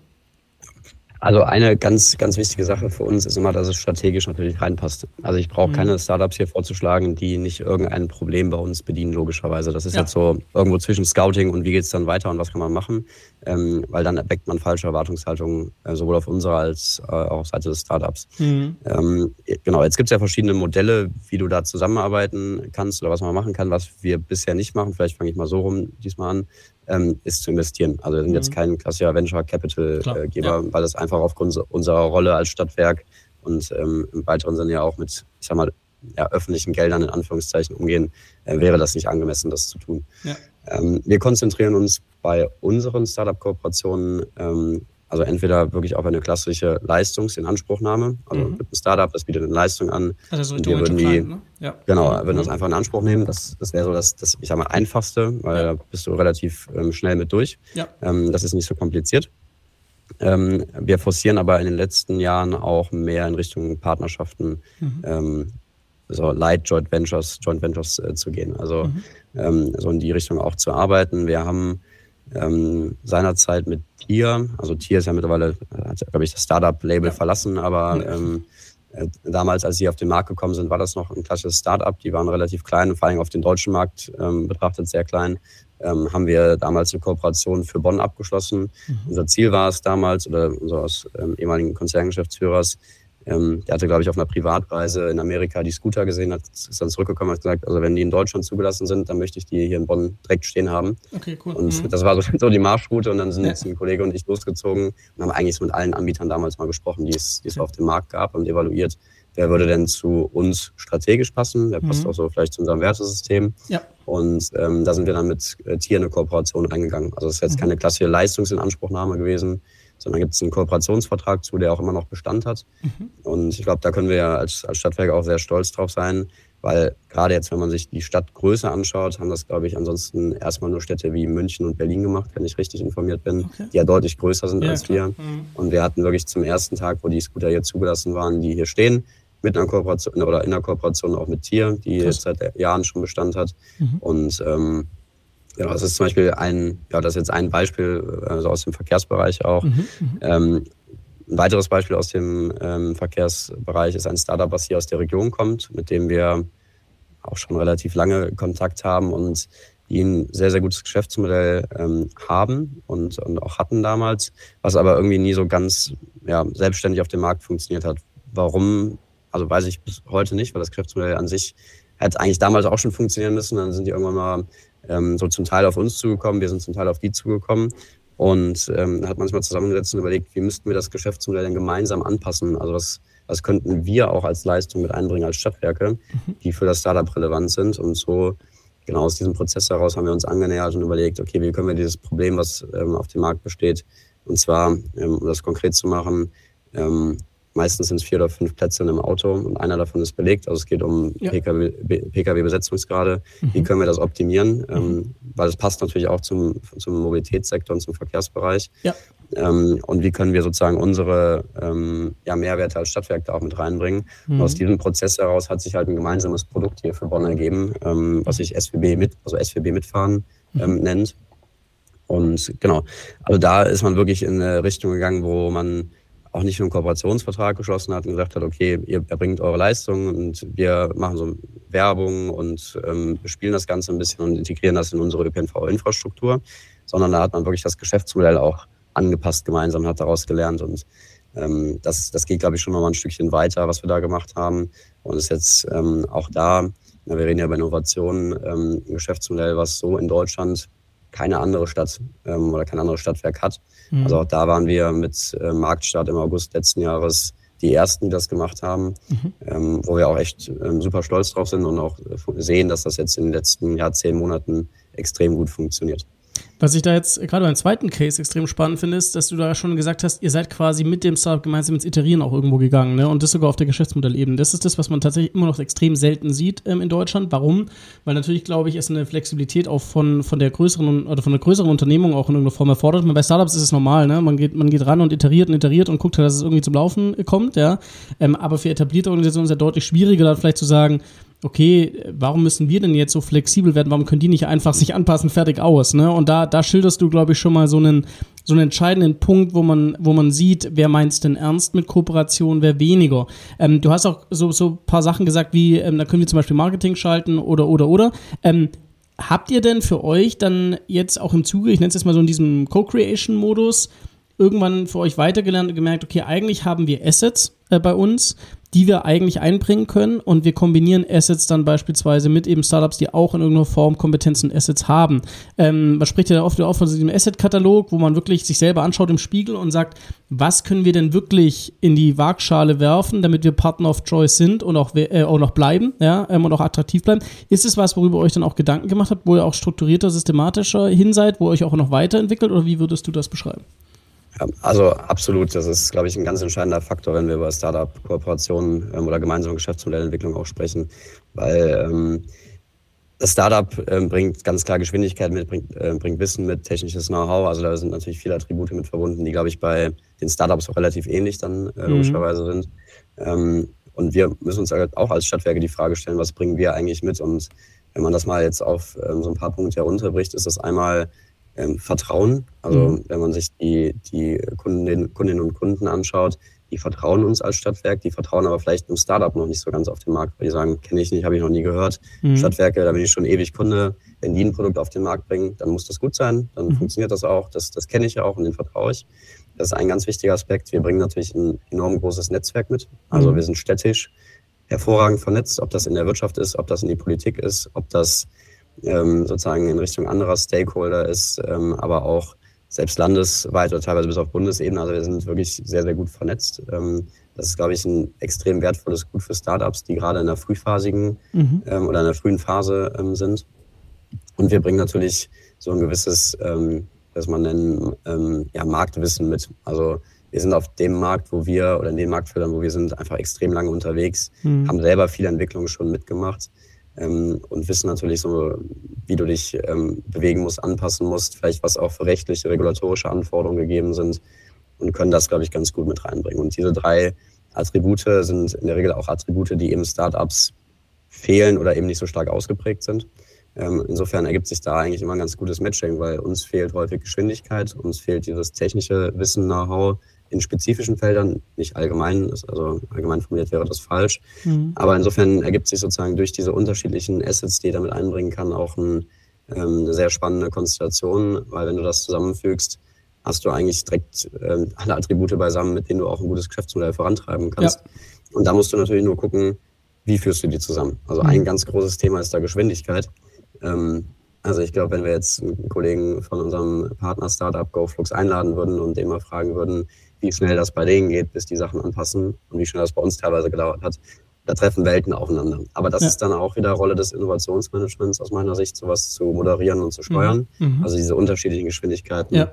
Speaker 2: Also eine ganz, ganz wichtige Sache für uns ist immer, dass es strategisch natürlich reinpasst. Also ich brauche mhm. keine Startups hier vorzuschlagen, die nicht irgendein Problem bei uns bedienen, logischerweise. Das ist ja. jetzt so irgendwo zwischen Scouting und wie geht es dann weiter und was kann man machen, ähm, weil dann erweckt man falsche Erwartungshaltungen, äh, sowohl auf unserer als äh, auch auf Seite des Startups. Mhm. Ähm, genau, jetzt gibt es ja verschiedene Modelle, wie du da zusammenarbeiten kannst oder was man machen kann, was wir bisher nicht machen. Vielleicht fange ich mal so rum diesmal an ähm, ist zu investieren. Also wir sind mhm. jetzt kein klassischer Venture Capital äh, Geber, ja. weil das einfach aufgrund unserer Rolle als Stadtwerk und ähm, im weiteren Sinne ja auch mit, ich sag mal, ja, öffentlichen Geldern in Anführungszeichen umgehen, äh, wäre das nicht angemessen, das zu tun. Ja. Ähm, wir konzentrieren uns bei unseren Startup-Kooperationen ähm, also entweder wirklich auf eine klassische Leistungsinanspruchnahme, also mhm. ein Startup, das bietet eine Leistung an. Also so und wir würden die, ne? ja. genau, mhm. würden das einfach in Anspruch nehmen. Das, das wäre so das, das, ich sag mal, einfachste, weil ja. da bist du relativ ähm, schnell mit durch. Ja. Ähm, das ist nicht so kompliziert. Ähm, wir forcieren aber in den letzten Jahren auch mehr in Richtung Partnerschaften, mhm. ähm, so Light Joint Ventures, Joint Ventures äh, zu gehen. Also mhm. ähm, so in die Richtung auch zu arbeiten. Wir haben ähm, seinerzeit mit Tier, also Tier ist ja mittlerweile, hat, glaube ich, das Startup-Label ja. verlassen, aber ähm, äh, damals, als sie auf den Markt gekommen sind, war das noch ein klassisches Startup. Die waren relativ klein, vor allem auf den deutschen Markt ähm, betrachtet sehr klein. Ähm, haben wir damals eine Kooperation für Bonn abgeschlossen. Mhm. Unser Ziel war es damals, oder unseres ähm, ehemaligen Konzerngeschäftsführers, ähm, der hatte, glaube ich, auf einer Privatreise in Amerika die Scooter gesehen, hat, ist dann zurückgekommen und hat gesagt, also wenn die in Deutschland zugelassen sind, dann möchte ich die hier in Bonn direkt stehen haben. Okay, cool. Und mhm. das war so, so, die Marschroute und dann sind ja. ein Kollege und ich losgezogen und haben eigentlich mit allen Anbietern damals mal gesprochen, die es, die es auf dem Markt gab und evaluiert, wer würde denn zu uns strategisch passen, wer passt mhm. auch so vielleicht zu unserem Wertesystem. Ja. Und ähm, da sind wir dann mit äh, Tier eine Kooperation reingegangen. Also es ist jetzt mhm. keine klassische Leistungsinanspruchnahme gewesen, sondern gibt es einen Kooperationsvertrag zu, der auch immer noch Bestand hat. Mhm. Und ich glaube, da können wir ja als, als Stadtwerk auch sehr stolz drauf sein, weil gerade jetzt, wenn man sich die Stadtgröße anschaut, haben das, glaube ich, ansonsten erstmal nur Städte wie München und Berlin gemacht, wenn ich richtig informiert bin, okay. die ja deutlich größer sind ja, als klar. wir. Mhm. Und wir hatten wirklich zum ersten Tag, wo die Scooter hier zugelassen waren, die hier stehen, mit einer Kooperation oder in einer Kooperation auch mit Tier, die Krass. jetzt seit Jahren schon Bestand hat. Mhm. Und ähm, Genau, das ist zum Beispiel ein, ja, das ist jetzt ein Beispiel also aus dem Verkehrsbereich auch. Mhm, mhm, ähm, ein weiteres Beispiel aus dem ähm, Verkehrsbereich ist ein Startup, was hier aus der Region kommt, mit dem wir auch schon relativ lange Kontakt haben und die ein sehr, sehr gutes Geschäftsmodell ähm, haben und, und auch hatten damals, was aber irgendwie nie so ganz ja, selbstständig auf dem Markt funktioniert hat. Warum? Also weiß ich bis heute nicht, weil das Geschäftsmodell an sich hätte eigentlich damals auch schon funktionieren müssen. Dann sind die irgendwann mal ähm, so zum Teil auf uns zugekommen, wir sind zum Teil auf die zugekommen. Und ähm, hat man sich mal zusammengesetzt und überlegt, wie müssten wir das Geschäftsmodell denn gemeinsam anpassen? Also was, was könnten wir auch als Leistung mit einbringen als Stadtwerke, mhm. die für das Startup relevant sind? Und so genau aus diesem Prozess heraus haben wir uns angenähert und überlegt, okay, wie können wir dieses Problem, was ähm, auf dem Markt besteht, und zwar, ähm, um das konkret zu machen, ähm, Meistens sind es vier oder fünf Plätze in einem Auto und einer davon ist belegt. Also es geht um ja. Pkw-Besetzungsgrade. Mhm. Wie können wir das optimieren? Ähm, mhm. Weil es passt natürlich auch zum, zum Mobilitätssektor und zum Verkehrsbereich. Ja. Ähm, und wie können wir sozusagen unsere ähm, ja, Mehrwerte als Stadtwerk da auch mit reinbringen? Mhm. aus diesem Prozess heraus hat sich halt ein gemeinsames Produkt hier für Bonn ergeben, was sich SWB mit, also SWB mitfahren mhm. nennt. Und genau, also da ist man wirklich in eine Richtung gegangen, wo man auch nicht nur einen Kooperationsvertrag geschlossen hat und gesagt hat, okay, ihr erbringt eure Leistungen und wir machen so Werbung und ähm, bespielen das Ganze ein bisschen und integrieren das in unsere ÖPNV-Infrastruktur, sondern da hat man wirklich das Geschäftsmodell auch angepasst gemeinsam, hat daraus gelernt und ähm, das, das geht, glaube ich, schon noch mal ein Stückchen weiter, was wir da gemacht haben und ist jetzt ähm, auch da, wir reden ja über Innovationen, ähm, ein Geschäftsmodell, was so in Deutschland keine andere Stadt ähm, oder kein anderes Stadtwerk hat. Mhm. Also auch da waren wir mit äh, Marktstart im August letzten Jahres die ersten, die das gemacht haben, mhm. ähm, wo wir auch echt ähm, super stolz drauf sind und auch sehen, dass das jetzt in den letzten Jahr, zehn Monaten extrem gut funktioniert.
Speaker 1: Was ich da jetzt gerade beim zweiten Case extrem spannend finde, ist, dass du da schon gesagt hast, ihr seid quasi mit dem Startup gemeinsam ins Iterieren auch irgendwo gegangen, ne? Und das sogar auf der Geschäftsmodellebene. Das ist das, was man tatsächlich immer noch extrem selten sieht ähm, in Deutschland. Warum? Weil natürlich, glaube ich, ist eine Flexibilität auch von, von der größeren oder von der größeren Unternehmung auch in irgendeiner Form erfordert. Bei Startups ist es normal, ne? Man geht, man geht ran und iteriert und iteriert und guckt halt, dass es irgendwie zum Laufen kommt, ja. Ähm, aber für etablierte Organisationen ist es ja deutlich schwieriger, da vielleicht zu sagen, okay, warum müssen wir denn jetzt so flexibel werden? Warum können die nicht einfach sich anpassen, fertig aus? Ne? Und da, da schilderst du, glaube ich, schon mal so einen, so einen entscheidenden Punkt, wo man, wo man sieht, wer meint es denn ernst mit Kooperation, wer weniger. Ähm, du hast auch so, so paar Sachen gesagt, wie, ähm, da können wir zum Beispiel Marketing schalten oder, oder, oder. Ähm, habt ihr denn für euch dann jetzt auch im Zuge, ich nenne es jetzt mal so in diesem Co-Creation-Modus, irgendwann für euch weitergelernt und gemerkt, okay, eigentlich haben wir Assets äh, bei uns, die wir eigentlich einbringen können und wir kombinieren Assets dann beispielsweise mit eben Startups, die auch in irgendeiner Form Kompetenzen und Assets haben. Ähm, man spricht ja oft auch von diesem Asset-Katalog, wo man wirklich sich selber anschaut im Spiegel und sagt, was können wir denn wirklich in die Waagschale werfen, damit wir Partner of Choice sind und auch, äh, auch noch bleiben, ja, ähm, und auch attraktiv bleiben. Ist es was, worüber ihr euch dann auch Gedanken gemacht habt, wo ihr auch strukturierter, systematischer hin seid, wo ihr euch auch noch weiterentwickelt oder wie würdest du das beschreiben?
Speaker 2: Ja, also absolut, das ist, glaube ich, ein ganz entscheidender Faktor, wenn wir über Startup-Kooperationen ähm, oder gemeinsame Geschäftsmodellentwicklung auch sprechen, weil ähm, das Startup ähm, bringt ganz klar Geschwindigkeit mit, bringt, äh, bringt Wissen mit, technisches Know-how. Also da sind natürlich viele Attribute mit verbunden, die, glaube ich, bei den Startups auch relativ ähnlich dann äh, mhm. logischerweise sind. Ähm, und wir müssen uns halt auch als Stadtwerke die Frage stellen, was bringen wir eigentlich mit? Und wenn man das mal jetzt auf ähm, so ein paar Punkte herunterbricht, ist das einmal ähm, Vertrauen. Also mhm. wenn man sich die, die Kundinnen, Kundinnen und Kunden anschaut, die vertrauen uns als Stadtwerk, die vertrauen aber vielleicht einem Startup noch nicht so ganz auf den Markt, weil die sagen, kenne ich nicht, habe ich noch nie gehört. Mhm. Stadtwerke, da bin ich schon ewig Kunde. Wenn die ein Produkt auf den Markt bringen, dann muss das gut sein, dann mhm. funktioniert das auch, das, das kenne ich ja auch und den vertraue ich. Das ist ein ganz wichtiger Aspekt. Wir bringen natürlich ein enorm großes Netzwerk mit. Also mhm. wir sind städtisch hervorragend vernetzt, ob das in der Wirtschaft ist, ob das in die Politik ist, ob das ähm, sozusagen in Richtung anderer Stakeholder ist, ähm, aber auch selbst landesweit oder teilweise bis auf Bundesebene. Also wir sind wirklich sehr, sehr gut vernetzt. Ähm, das ist, glaube ich, ein extrem wertvolles Gut für Startups, die gerade in der frühphasigen mhm. ähm, oder in der frühen Phase ähm, sind. Und wir bringen natürlich so ein gewisses, ähm, was man nennen, ja, Marktwissen mit. Also wir sind auf dem Markt, wo wir oder in den Marktfeldern, wo wir sind, einfach extrem lange unterwegs, mhm. haben selber viele Entwicklungen schon mitgemacht ähm, und wissen natürlich so, wie du dich ähm, bewegen musst, anpassen musst, vielleicht was auch für rechtliche, regulatorische Anforderungen gegeben sind und können das, glaube ich, ganz gut mit reinbringen. Und diese drei Attribute sind in der Regel auch Attribute, die eben Startups fehlen oder eben nicht so stark ausgeprägt sind. Ähm, insofern ergibt sich da eigentlich immer ein ganz gutes Matching, weil uns fehlt häufig Geschwindigkeit, uns fehlt dieses technische Wissen, Know-how, in spezifischen Feldern, nicht allgemein, also allgemein formuliert wäre das falsch. Mhm. Aber insofern ergibt sich sozusagen durch diese unterschiedlichen Assets, die er damit einbringen kann, auch ein, ähm, eine sehr spannende Konstellation, weil wenn du das zusammenfügst, hast du eigentlich direkt ähm, alle Attribute beisammen, mit denen du auch ein gutes Geschäftsmodell vorantreiben kannst. Ja. Und da musst du natürlich nur gucken, wie führst du die zusammen. Also mhm. ein ganz großes Thema ist da Geschwindigkeit. Ähm, also ich glaube, wenn wir jetzt einen Kollegen von unserem Partner-Startup GoFlux einladen würden und den mal fragen würden, wie schnell das bei denen geht, bis die Sachen anpassen und wie schnell das bei uns teilweise gedauert hat. Da treffen Welten aufeinander. Aber das ja. ist dann auch wieder Rolle des Innovationsmanagements aus meiner Sicht, sowas zu moderieren und zu mhm. steuern. Mhm. Also diese unterschiedlichen Geschwindigkeiten. Ja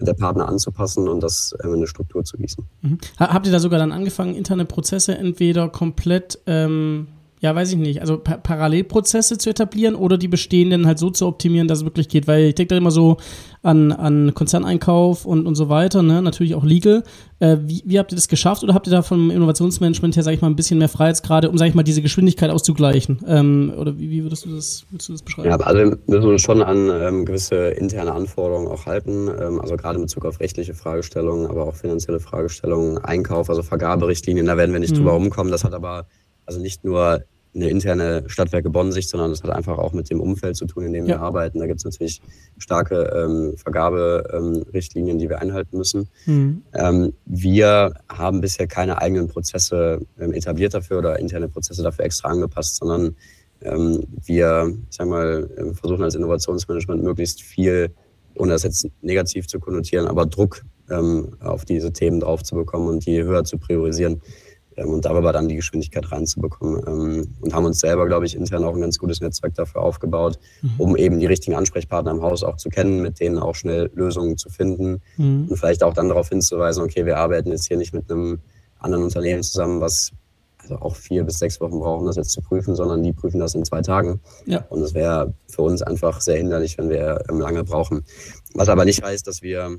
Speaker 2: der Partner anzupassen und das in eine Struktur zu gießen.
Speaker 1: Mhm. Habt ihr da sogar dann angefangen, interne Prozesse entweder komplett ähm, ja, weiß ich nicht, also pa Parallelprozesse zu etablieren oder die bestehenden halt so zu optimieren, dass es wirklich geht, weil ich denke da immer so an, an Konzerneinkauf und, und so weiter, ne? natürlich auch legal. Äh, wie, wie habt ihr das geschafft oder habt ihr da vom Innovationsmanagement her, sag ich mal, ein bisschen mehr Freiheitsgrade, um, sag ich mal, diese Geschwindigkeit auszugleichen? Ähm, oder wie, wie würdest, du das, würdest du das beschreiben?
Speaker 2: Ja, also wir müssen uns schon an ähm, gewisse interne Anforderungen auch halten, ähm, also gerade in Bezug auf rechtliche Fragestellungen, aber auch finanzielle Fragestellungen, Einkauf, also Vergaberichtlinien, da werden wir nicht mhm. drüber rumkommen. Das hat aber also nicht nur eine interne Stadtwerke Bonn-Sicht, sondern das hat einfach auch mit dem Umfeld zu tun, in dem ja. wir arbeiten. Da gibt es natürlich starke ähm, Vergaberichtlinien, ähm, die wir einhalten müssen. Mhm. Ähm, wir haben bisher keine eigenen Prozesse ähm, etabliert dafür oder interne Prozesse dafür extra angepasst, sondern ähm, wir, ich sag mal, versuchen als Innovationsmanagement möglichst viel, ohne das jetzt negativ zu konnotieren, aber Druck auf diese Themen drauf zu bekommen und die höher zu priorisieren und darüber dann die Geschwindigkeit reinzubekommen. Ähm, und haben uns selber, glaube ich, intern auch ein ganz gutes Netzwerk dafür aufgebaut, mhm. um eben die richtigen Ansprechpartner im Haus auch zu kennen, mit denen auch schnell Lösungen zu finden mhm. und vielleicht auch dann darauf hinzuweisen, okay, wir arbeiten jetzt hier nicht mit einem anderen Unternehmen zusammen, was also auch vier bis sechs Wochen brauchen, das jetzt zu prüfen, sondern die prüfen das in zwei Tagen. Ja. Und es wäre für uns einfach sehr hinderlich, wenn wir ähm, lange brauchen. Was aber nicht heißt, dass wir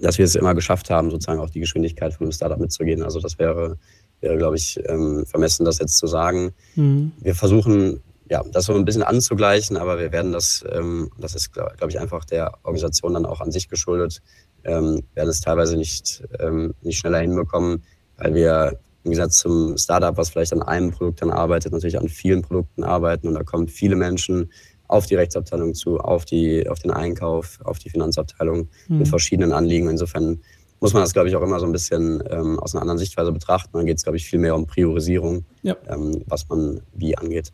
Speaker 2: dass wir es immer geschafft haben, sozusagen auch die Geschwindigkeit von einem Startup mitzugehen. Also das wäre wäre, glaube ich, ähm, vermessen, das jetzt zu sagen. Mhm. Wir versuchen, ja, das so ein bisschen anzugleichen, aber wir werden das, ähm, das ist, glaube glaub ich, einfach der Organisation dann auch an sich geschuldet, ähm, werden es teilweise nicht, ähm, nicht schneller hinbekommen, weil wir im Gegensatz zum Startup, was vielleicht an einem Produkt dann arbeitet, natürlich an vielen Produkten arbeiten und da kommen viele Menschen auf die Rechtsabteilung zu, auf, die, auf den Einkauf, auf die Finanzabteilung mhm. mit verschiedenen Anliegen. Insofern muss man das, glaube ich, auch immer so ein bisschen ähm, aus einer anderen Sichtweise betrachten. Dann geht es, glaube ich, viel mehr um Priorisierung, ja. ähm, was man wie angeht.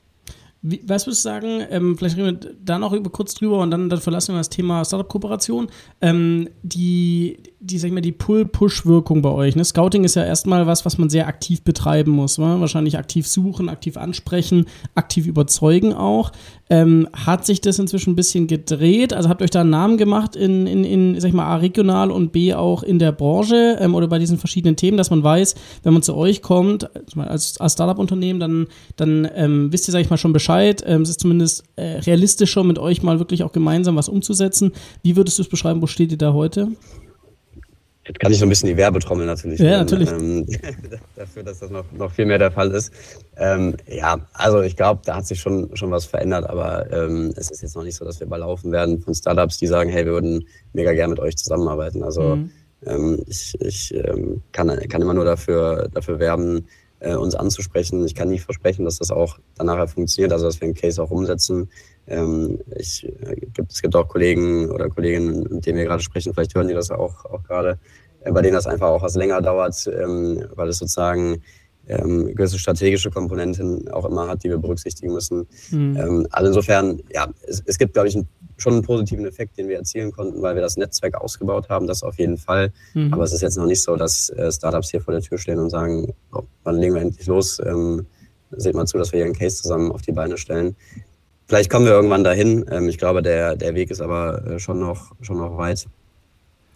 Speaker 1: Wie, was würdest du sagen, ähm, vielleicht reden wir da noch kurz drüber und dann, dann verlassen wir das Thema Startup-Kooperation. Ähm, die, die, sag ich mal, die Pull-Push-Wirkung bei euch. Ne? Scouting ist ja erstmal was, was man sehr aktiv betreiben muss. Ne? Wahrscheinlich aktiv suchen, aktiv ansprechen, aktiv überzeugen auch. Ähm, hat sich das inzwischen ein bisschen gedreht? Also habt ihr euch da einen Namen gemacht in, in, in sag ich mal, A regional und B auch in der Branche ähm, oder bei diesen verschiedenen Themen, dass man weiß, wenn man zu euch kommt, als, als Startup-Unternehmen, dann, dann ähm, wisst ihr, sag ich mal, schon Bescheid. Ähm, es ist zumindest äh, realistischer, mit euch mal wirklich auch gemeinsam was umzusetzen. Wie würdest du es beschreiben? Wo steht ihr da heute?
Speaker 2: Jetzt kann ich so ein bisschen die Werbetrommel natürlich.
Speaker 1: Ja, natürlich.
Speaker 2: Ähm, dafür, dass das noch, noch viel mehr der Fall ist. Ähm, ja, also ich glaube, da hat sich schon, schon was verändert, aber ähm, es ist jetzt noch nicht so, dass wir überlaufen werden von Startups, die sagen, hey, wir würden mega gerne mit euch zusammenarbeiten. Also mhm. Ähm, ich, ich ähm, kann, kann immer nur dafür, dafür werben, äh, uns anzusprechen. Ich kann nicht versprechen, dass das auch dann nachher funktioniert, also dass wir einen Case auch umsetzen. Ähm, ich, äh, es gibt auch Kollegen oder Kolleginnen, mit denen wir gerade sprechen, vielleicht hören die das auch, auch gerade, äh, bei denen das einfach auch was länger dauert, ähm, weil es sozusagen ähm, gewisse strategische Komponenten auch immer hat, die wir berücksichtigen müssen. Mhm. Ähm, also insofern, ja, es, es gibt, glaube ich, ein, schon einen positiven Effekt, den wir erzielen konnten, weil wir das Netzwerk ausgebaut haben, das auf jeden Fall. Mhm. Aber es ist jetzt noch nicht so, dass äh, Startups hier vor der Tür stehen und sagen, oh, wann legen wir endlich los? Ähm, seht mal zu, dass wir hier einen Case zusammen auf die Beine stellen. Vielleicht kommen wir irgendwann dahin. Ähm, ich glaube, der, der Weg ist aber äh, schon, noch, schon noch weit,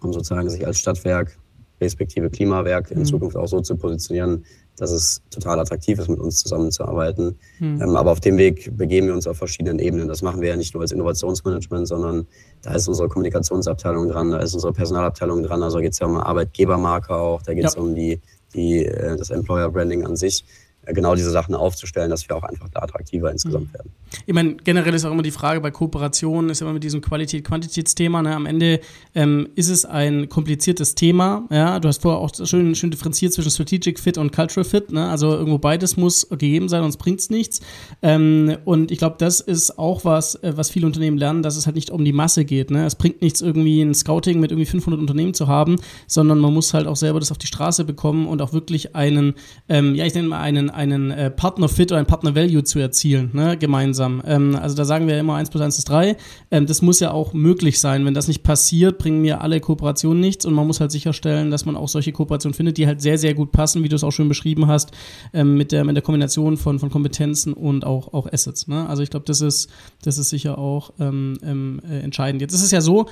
Speaker 2: um sozusagen sich als Stadtwerk, respektive Klimawerk in mhm. Zukunft auch so zu positionieren, dass es total attraktiv ist, mit uns zusammenzuarbeiten. Mhm. Ähm, aber auf dem Weg begeben wir uns auf verschiedenen Ebenen. Das machen wir ja nicht nur als Innovationsmanagement, sondern da ist unsere Kommunikationsabteilung dran, da ist unsere Personalabteilung dran. Also geht es ja um Arbeitgebermarke auch, da geht es ja. um die, die, äh, das Employer Branding an sich genau diese Sachen aufzustellen, dass wir auch einfach da attraktiver insgesamt mhm. werden.
Speaker 1: Ich meine, generell ist auch immer die Frage bei Kooperationen, ist immer mit diesem Qualität-Quantitätsthema. Ne? Am Ende ähm, ist es ein kompliziertes Thema. Ja? Du hast vorher auch schön, schön differenziert zwischen Strategic Fit und Cultural Fit. Ne? Also irgendwo beides muss gegeben sein, sonst bringt es nichts. Ähm, und ich glaube, das ist auch was, äh, was viele Unternehmen lernen, dass es halt nicht um die Masse geht. Ne? Es bringt nichts, irgendwie ein Scouting mit irgendwie 500 Unternehmen zu haben, sondern man muss halt auch selber das auf die Straße bekommen und auch wirklich einen, ähm, ja, ich nenne mal einen einen äh, Partner-Fit oder ein Partner-Value zu erzielen, ne, gemeinsam. Ähm, also da sagen wir ja immer 1 plus 1 ist 3. Ähm, das muss ja auch möglich sein. Wenn das nicht passiert, bringen mir alle Kooperationen nichts und man muss halt sicherstellen, dass man auch solche Kooperationen findet, die halt sehr, sehr gut passen, wie du es auch schön beschrieben hast, ähm, mit, der, mit der Kombination von, von Kompetenzen und auch, auch Assets. Ne? Also ich glaube, das ist, das ist sicher auch ähm, ähm, äh, entscheidend. Jetzt ist es ja so,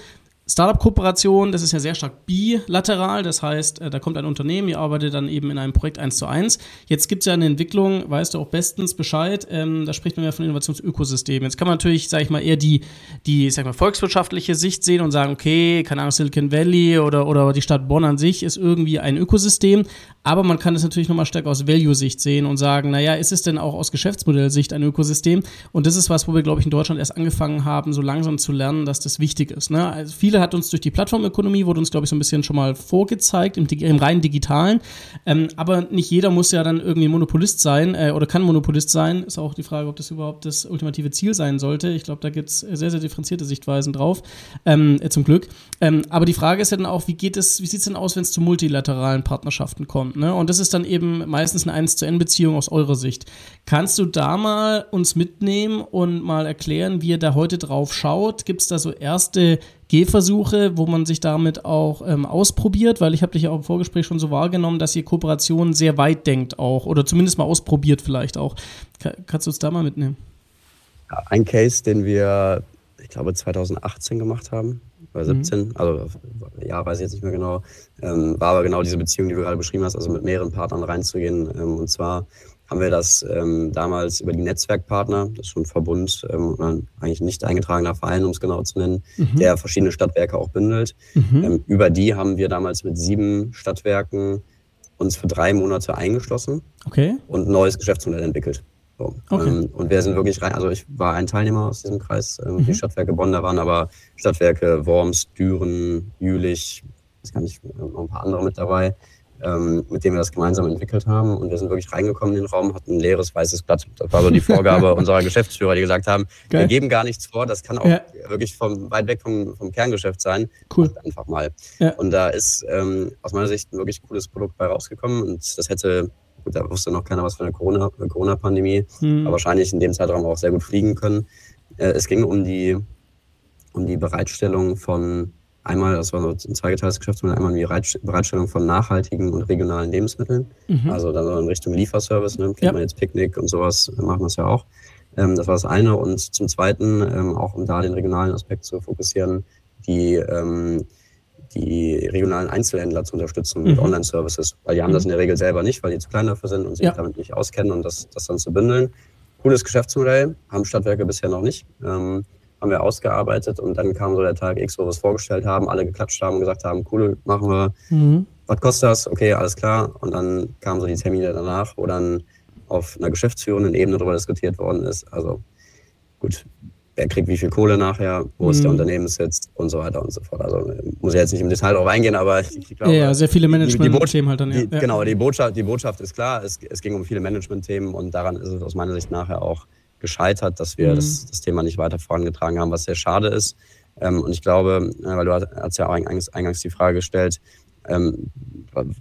Speaker 1: Startup-Kooperation, das ist ja sehr stark bilateral, das heißt, äh, da kommt ein Unternehmen, ihr arbeitet dann eben in einem Projekt eins zu eins. Jetzt gibt es ja eine Entwicklung, weißt du auch bestens Bescheid, ähm, da spricht man ja von Innovationsökosystemen. Jetzt kann man natürlich, sage ich mal, eher die, die sag mal, volkswirtschaftliche Sicht sehen und sagen, okay, keine Ahnung, Silicon Valley oder, oder die Stadt Bonn an sich ist irgendwie ein Ökosystem, aber man kann es natürlich nochmal stärker aus Value-Sicht sehen und sagen, naja, ist es denn auch aus Geschäftsmodellsicht ein Ökosystem? Und das ist was, wo wir, glaube ich, in Deutschland erst angefangen haben, so langsam zu lernen, dass das wichtig ist. Ne? Also viele hat uns durch die Plattformökonomie, wurde uns, glaube ich, so ein bisschen schon mal vorgezeigt, im, im rein digitalen. Ähm, aber nicht jeder muss ja dann irgendwie Monopolist sein äh, oder kann Monopolist sein. Ist auch die Frage, ob das überhaupt das ultimative Ziel sein sollte. Ich glaube, da gibt es sehr, sehr differenzierte Sichtweisen drauf, ähm, äh, zum Glück. Ähm, aber die Frage ist ja dann auch, wie geht es, wie sieht es denn aus, wenn es zu multilateralen Partnerschaften kommt? Ne? Und das ist dann eben meistens eine 1 zu N Beziehung aus eurer Sicht. Kannst du da mal uns mitnehmen und mal erklären, wie ihr da heute drauf schaut? Gibt es da so erste Gehversuche, wo man sich damit auch ähm, ausprobiert, weil ich habe dich ja auch im Vorgespräch schon so wahrgenommen, dass ihr Kooperationen sehr weit denkt auch oder zumindest mal ausprobiert vielleicht auch. kannst du uns da mal mitnehmen?
Speaker 2: Ein Case, den wir, ich glaube, 2018 gemacht haben, oder 17, mhm. also ja, weiß ich jetzt nicht mehr genau, ähm, war aber genau diese Beziehung, die du gerade beschrieben hast, also mit mehreren Partnern reinzugehen. Ähm, und zwar haben wir das ähm, damals über die Netzwerkpartner, das ist schon ein Verbund, ähm, eigentlich nicht eingetragener Verein, um es genau zu nennen, mhm. der verschiedene Stadtwerke auch bündelt. Mhm. Ähm, über die haben wir damals mit sieben Stadtwerken uns für drei Monate eingeschlossen
Speaker 1: okay.
Speaker 2: und ein neues Geschäftsmodell entwickelt. So. Okay. Ähm, und wir sind wirklich rein, also ich war ein Teilnehmer aus diesem Kreis, ähm, mhm. die Stadtwerke Bonn, da waren aber Stadtwerke Worms, Düren, Jülich, es kann nicht noch ein paar andere mit dabei ähm, mit dem wir das gemeinsam entwickelt haben. Und wir sind wirklich reingekommen in den Raum, hatten ein leeres weißes Blatt. Das war so die Vorgabe unserer Geschäftsführer, die gesagt haben, Geil. wir geben gar nichts vor, das kann auch ja. wirklich vom, weit weg vom, vom Kerngeschäft sein.
Speaker 1: Cool.
Speaker 2: Macht einfach mal. Ja. Und da ist ähm, aus meiner Sicht ein wirklich cooles Produkt bei rausgekommen. Und das hätte gut, da wusste noch keiner was von der Corona-Pandemie, hm. aber wahrscheinlich in dem Zeitraum auch sehr gut fliegen können. Äh, es ging um die, um die Bereitstellung von Einmal, das war so ein zweigeteiltes Geschäftsmodell, einmal die Bereitstellung von nachhaltigen und regionalen Lebensmitteln. Mhm. Also dann in Richtung Lieferservice, ne? kennt ja. man jetzt Picknick und sowas, machen wir es ja auch. Ähm, das war das eine. Und zum Zweiten, ähm, auch um da den regionalen Aspekt zu fokussieren, die, ähm, die regionalen Einzelhändler zu unterstützen mhm. mit Online-Services. Weil die haben mhm. das in der Regel selber nicht, weil die zu klein dafür sind und sich ja. damit nicht auskennen und das, das dann zu bündeln. Cooles Geschäftsmodell, haben Stadtwerke bisher noch nicht. Ähm, haben wir ausgearbeitet und dann kam so der Tag X, wo wir es vorgestellt haben, alle geklatscht haben und gesagt haben, cool, machen wir. Mhm. Was kostet das? Okay, alles klar. Und dann kamen so die Termine danach, wo dann auf einer geschäftsführenden Ebene darüber diskutiert worden ist. Also gut, wer kriegt wie viel Kohle nachher, wo mhm. ist der mhm. Unternehmenssitz und so weiter und so fort. Also muss ich jetzt nicht im Detail darauf eingehen, aber ich
Speaker 1: glaube. Ja, sehr viele Management-Themen halt dann,
Speaker 2: ja. Die, genau, die Botschaft, die Botschaft ist klar, es, es ging um viele Management-Themen und daran ist es aus meiner Sicht nachher auch gescheitert, dass wir mhm. das, das, Thema nicht weiter vorangetragen haben, was sehr schade ist. Ähm, und ich glaube, äh, weil du hast ja eingangs, eingangs die Frage gestellt, ähm,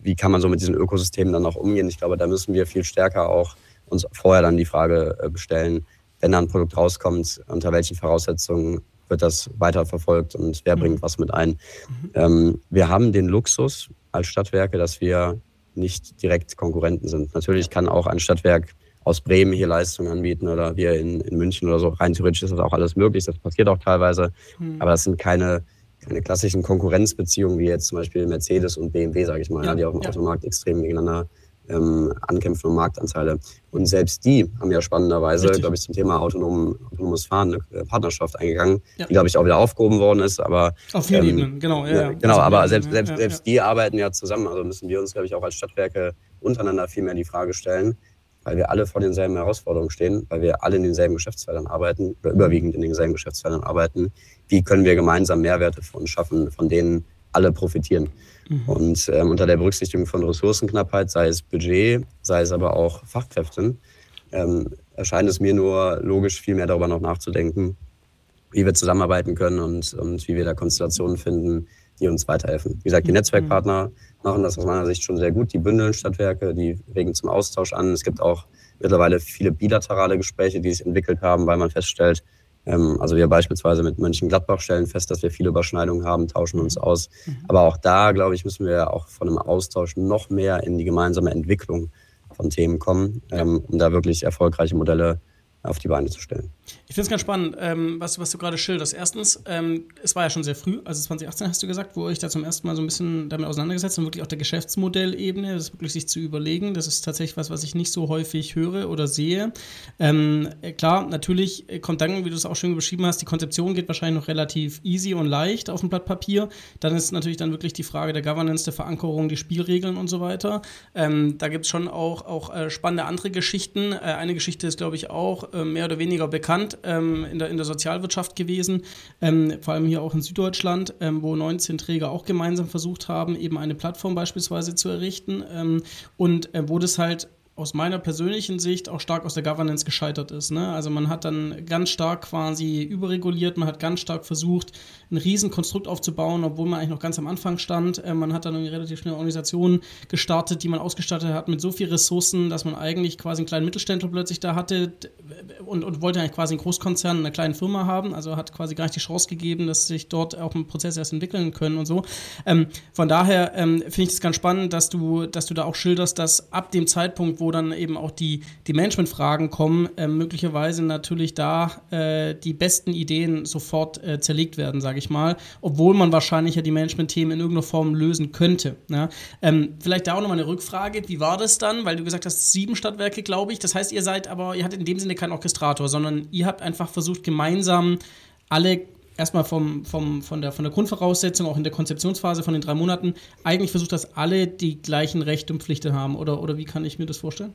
Speaker 2: wie kann man so mit diesen Ökosystemen dann auch umgehen? Ich glaube, da müssen wir viel stärker auch uns vorher dann die Frage äh, bestellen, wenn da ein Produkt rauskommt, unter welchen Voraussetzungen wird das weiterverfolgt und wer mhm. bringt was mit ein. Mhm. Ähm, wir haben den Luxus als Stadtwerke, dass wir nicht direkt Konkurrenten sind. Natürlich kann auch ein Stadtwerk aus Bremen hier Leistungen anbieten oder wir in, in München oder so. Rein theoretisch ist das auch alles möglich, das passiert auch teilweise. Mhm. Aber das sind keine, keine klassischen Konkurrenzbeziehungen wie jetzt zum Beispiel Mercedes und BMW, sage ich mal, ja, die auf dem ja. Automarkt extrem gegeneinander ähm, ankämpfen um Marktanteile. Und selbst die haben ja spannenderweise, glaube ich, zum Thema autonom, autonomes Fahren eine Partnerschaft eingegangen, ja. die, glaube ich, auch wieder aufgehoben worden ist. Aber,
Speaker 1: Auf vielen ähm, Ebenen, genau. Ja,
Speaker 2: ja. Genau, aber selbst, selbst, selbst die arbeiten ja zusammen. Also müssen wir uns, glaube ich, auch als Stadtwerke untereinander viel mehr die Frage stellen, weil wir alle vor denselben Herausforderungen stehen, weil wir alle in denselben Geschäftsfeldern arbeiten oder überwiegend in denselben Geschäftsfeldern arbeiten. Wie können wir gemeinsam Mehrwerte für uns schaffen, von denen alle profitieren? Mhm. Und ähm, unter der Berücksichtigung von Ressourcenknappheit, sei es Budget, sei es aber auch Fachkräften, ähm, erscheint es mir nur logisch, viel mehr darüber noch nachzudenken, wie wir zusammenarbeiten können und, und wie wir da Konstellationen finden, die uns weiterhelfen. Wie gesagt, die mhm. Netzwerkpartner machen das aus meiner Sicht schon sehr gut. Die bündeln Stadtwerke, die regen zum Austausch an. Es gibt auch mittlerweile viele bilaterale Gespräche, die sich entwickelt haben, weil man feststellt, ähm, also wir beispielsweise mit Mönchengladbach stellen fest, dass wir viele Überschneidungen haben, tauschen uns aus. Mhm. Aber auch da, glaube ich, müssen wir auch von einem Austausch noch mehr in die gemeinsame Entwicklung von Themen kommen, ähm, um da wirklich erfolgreiche Modelle auf die Beine zu stellen.
Speaker 1: Ich finde es ganz spannend, ähm, was, was du gerade schilderst. Erstens, ähm, es war ja schon sehr früh, also 2018 hast du gesagt, wo ich da zum ersten Mal so ein bisschen damit auseinandergesetzt und wirklich auf der Geschäftsmodellebene, das wirklich sich zu überlegen. Das ist tatsächlich was, was ich nicht so häufig höre oder sehe. Ähm, äh, klar, natürlich kommt dann, wie du es auch schön beschrieben hast, die Konzeption geht wahrscheinlich noch relativ easy und leicht auf dem Blatt Papier. Dann ist natürlich dann wirklich die Frage der Governance, der Verankerung, die Spielregeln und so weiter. Ähm, da gibt es schon auch, auch äh, spannende andere Geschichten. Äh, eine Geschichte ist, glaube ich, auch äh, mehr oder weniger bekannt ähm, in, der, in der Sozialwirtschaft gewesen, ähm, vor allem hier auch in Süddeutschland, ähm, wo 19 Träger auch gemeinsam versucht haben, eben eine Plattform beispielsweise zu errichten ähm, und äh, wo das halt aus meiner persönlichen Sicht auch stark aus der Governance gescheitert ist. Ne? Also man hat dann ganz stark quasi überreguliert, man hat ganz stark versucht, ein Riesenkonstrukt aufzubauen, obwohl man eigentlich noch ganz am Anfang stand. Äh, man hat dann eine relativ schnelle Organisation gestartet, die man ausgestattet hat mit so viel Ressourcen, dass man eigentlich quasi einen kleinen Mittelständler plötzlich da hatte und, und wollte eigentlich quasi einen Großkonzern, eine kleine Firma haben. Also hat quasi gar nicht die Chance gegeben, dass sich dort auch ein Prozess erst entwickeln können und so. Ähm, von daher ähm, finde ich es ganz spannend, dass du, dass du da auch schilderst, dass ab dem Zeitpunkt, wo dann eben auch die, die Managementfragen kommen, äh, möglicherweise natürlich da äh, die besten Ideen sofort äh, zerlegt werden, sage ich mal, obwohl man wahrscheinlich ja die Management-Themen in irgendeiner Form lösen könnte. Ja? Ähm, vielleicht da auch nochmal eine Rückfrage, wie war das dann? Weil du gesagt hast, sieben Stadtwerke, glaube ich. Das heißt, ihr seid aber, ihr hattet in dem Sinne keinen Orchestrator, sondern ihr habt einfach versucht, gemeinsam alle erstmal vom, vom, von, der, von der Grundvoraussetzung, auch in der Konzeptionsphase von den drei Monaten, eigentlich versucht, dass alle die gleichen Rechte und Pflichten haben? Oder, oder wie kann ich mir das vorstellen?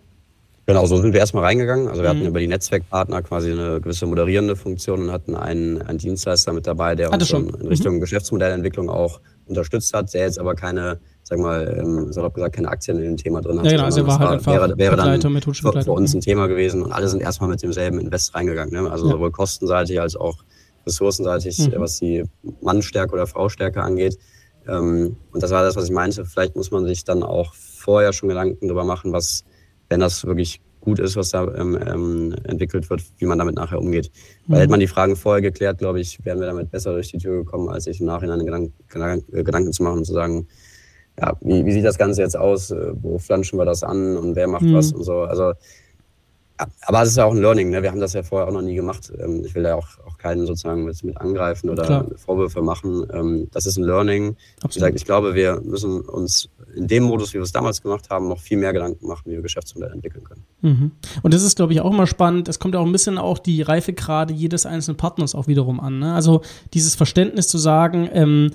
Speaker 2: Genau, so sind wir erstmal reingegangen. Also wir mhm. hatten über die Netzwerkpartner quasi eine gewisse moderierende Funktion und hatten einen, einen Dienstleister mit dabei, der uns schon in Richtung mhm. Geschäftsmodellentwicklung auch unterstützt hat, der jetzt aber keine, sag mal, ähm, salopp gesagt, keine Aktien in dem Thema drin hat.
Speaker 1: Ja, genau, also er war halt einfach
Speaker 2: wäre, wäre dann für, für, uns ein Thema gewesen und alle sind erstmal mit demselben Invest reingegangen. Ne? Also ja. sowohl kostenseitig als auch ressourcenseitig, mhm. was die Mannstärke oder Fraustärke angeht. Ähm, und das war das, was ich meinte. Vielleicht muss man sich dann auch vorher schon Gedanken darüber machen, was, wenn das wirklich gut ist, was da ähm, ähm, entwickelt wird, wie man damit nachher umgeht. Mhm. Weil hätte man die Fragen vorher geklärt, glaube ich, wären wir damit besser durch die Tür gekommen, als sich im Nachhinein Gedanken, Gedanken zu machen und zu sagen, ja, wie, wie sieht das Ganze jetzt aus? Äh, wo flanschen wir das an und wer macht mhm. was und so. Also aber es ist ja auch ein Learning. Ne? Wir haben das ja vorher auch noch nie gemacht. Ähm, ich will ja auch, auch keinen sozusagen mit, mit angreifen oder Klar. Vorwürfe machen. Ähm, das ist ein Learning. Absolut. Ich glaube, wir müssen uns in dem Modus, wie wir es damals gemacht haben, noch viel mehr Gedanken machen, wie wir Geschäftsmodelle entwickeln können.
Speaker 1: Mhm. Und das ist, glaube ich, auch immer spannend. Es kommt auch ein bisschen auch die Reifegrade jedes einzelnen Partners auch wiederum an. Ne? Also dieses Verständnis zu sagen, ähm,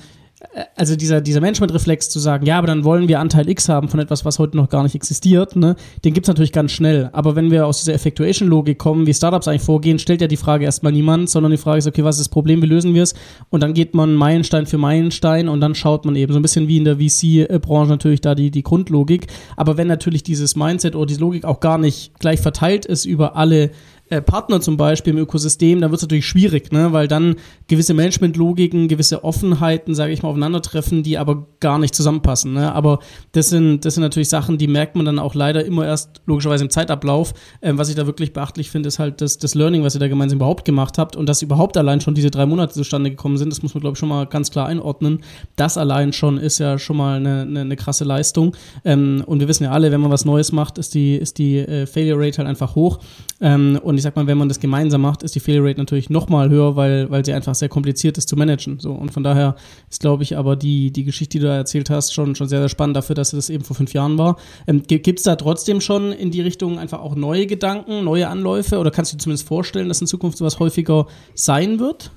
Speaker 1: also dieser, dieser Management-Reflex zu sagen, ja, aber dann wollen wir Anteil X haben von etwas, was heute noch gar nicht existiert, ne, den gibt es natürlich ganz schnell. Aber wenn wir aus dieser Effectuation-Logik kommen, wie Startups eigentlich vorgehen, stellt ja die Frage erstmal niemand, sondern die Frage ist, okay, was ist das Problem, wie lösen wir es? Und dann geht man Meilenstein für Meilenstein und dann schaut man eben so ein bisschen wie in der VC-Branche natürlich da die, die Grundlogik. Aber wenn natürlich dieses Mindset oder diese Logik auch gar nicht gleich verteilt ist über alle äh, Partner zum Beispiel im Ökosystem, dann wird es natürlich schwierig, ne? weil dann gewisse Management-Logiken, gewisse Offenheiten, sage ich mal, aufeinandertreffen, die aber gar nicht zusammenpassen. Ne? Aber das sind, das sind natürlich Sachen, die merkt man dann auch leider immer erst logischerweise im Zeitablauf. Ähm, was ich da wirklich beachtlich finde, ist halt das, das Learning, was ihr da gemeinsam überhaupt gemacht habt und dass überhaupt allein schon diese drei Monate zustande gekommen sind, das muss man, glaube ich, schon mal ganz klar einordnen. Das allein schon ist ja schon mal eine, eine, eine krasse Leistung. Ähm, und wir wissen ja alle, wenn man was Neues macht, ist die, ist die äh, Failure Rate halt einfach hoch. Ähm, und ich sag mal, wenn man das gemeinsam macht, ist die Failure Rate natürlich nochmal höher, weil, weil sie einfach sehr kompliziert ist zu managen. So. Und von daher ist, glaube ich, aber die, die Geschichte, die du da erzählt hast, schon, schon sehr, sehr spannend dafür, dass das eben vor fünf Jahren war. Ähm, Gibt es da trotzdem schon in die Richtung einfach auch neue Gedanken, neue Anläufe? Oder kannst du dir zumindest vorstellen, dass in Zukunft sowas häufiger sein wird?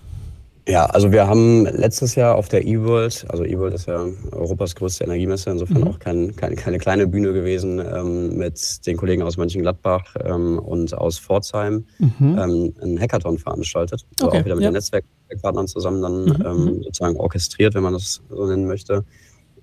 Speaker 2: Ja, also wir haben letztes Jahr auf der eWorld, also eWorld ist ja Europas größte Energiemesse, insofern mhm. auch kein, kein, keine kleine Bühne gewesen, ähm, mit den Kollegen aus Mönchengladbach ähm, und aus Pforzheim mhm. ähm, einen Hackathon veranstaltet. Also okay, auch wieder mit ja. den Netzwerkpartnern zusammen dann mhm. ähm, mhm. sozusagen orchestriert, wenn man das so nennen möchte.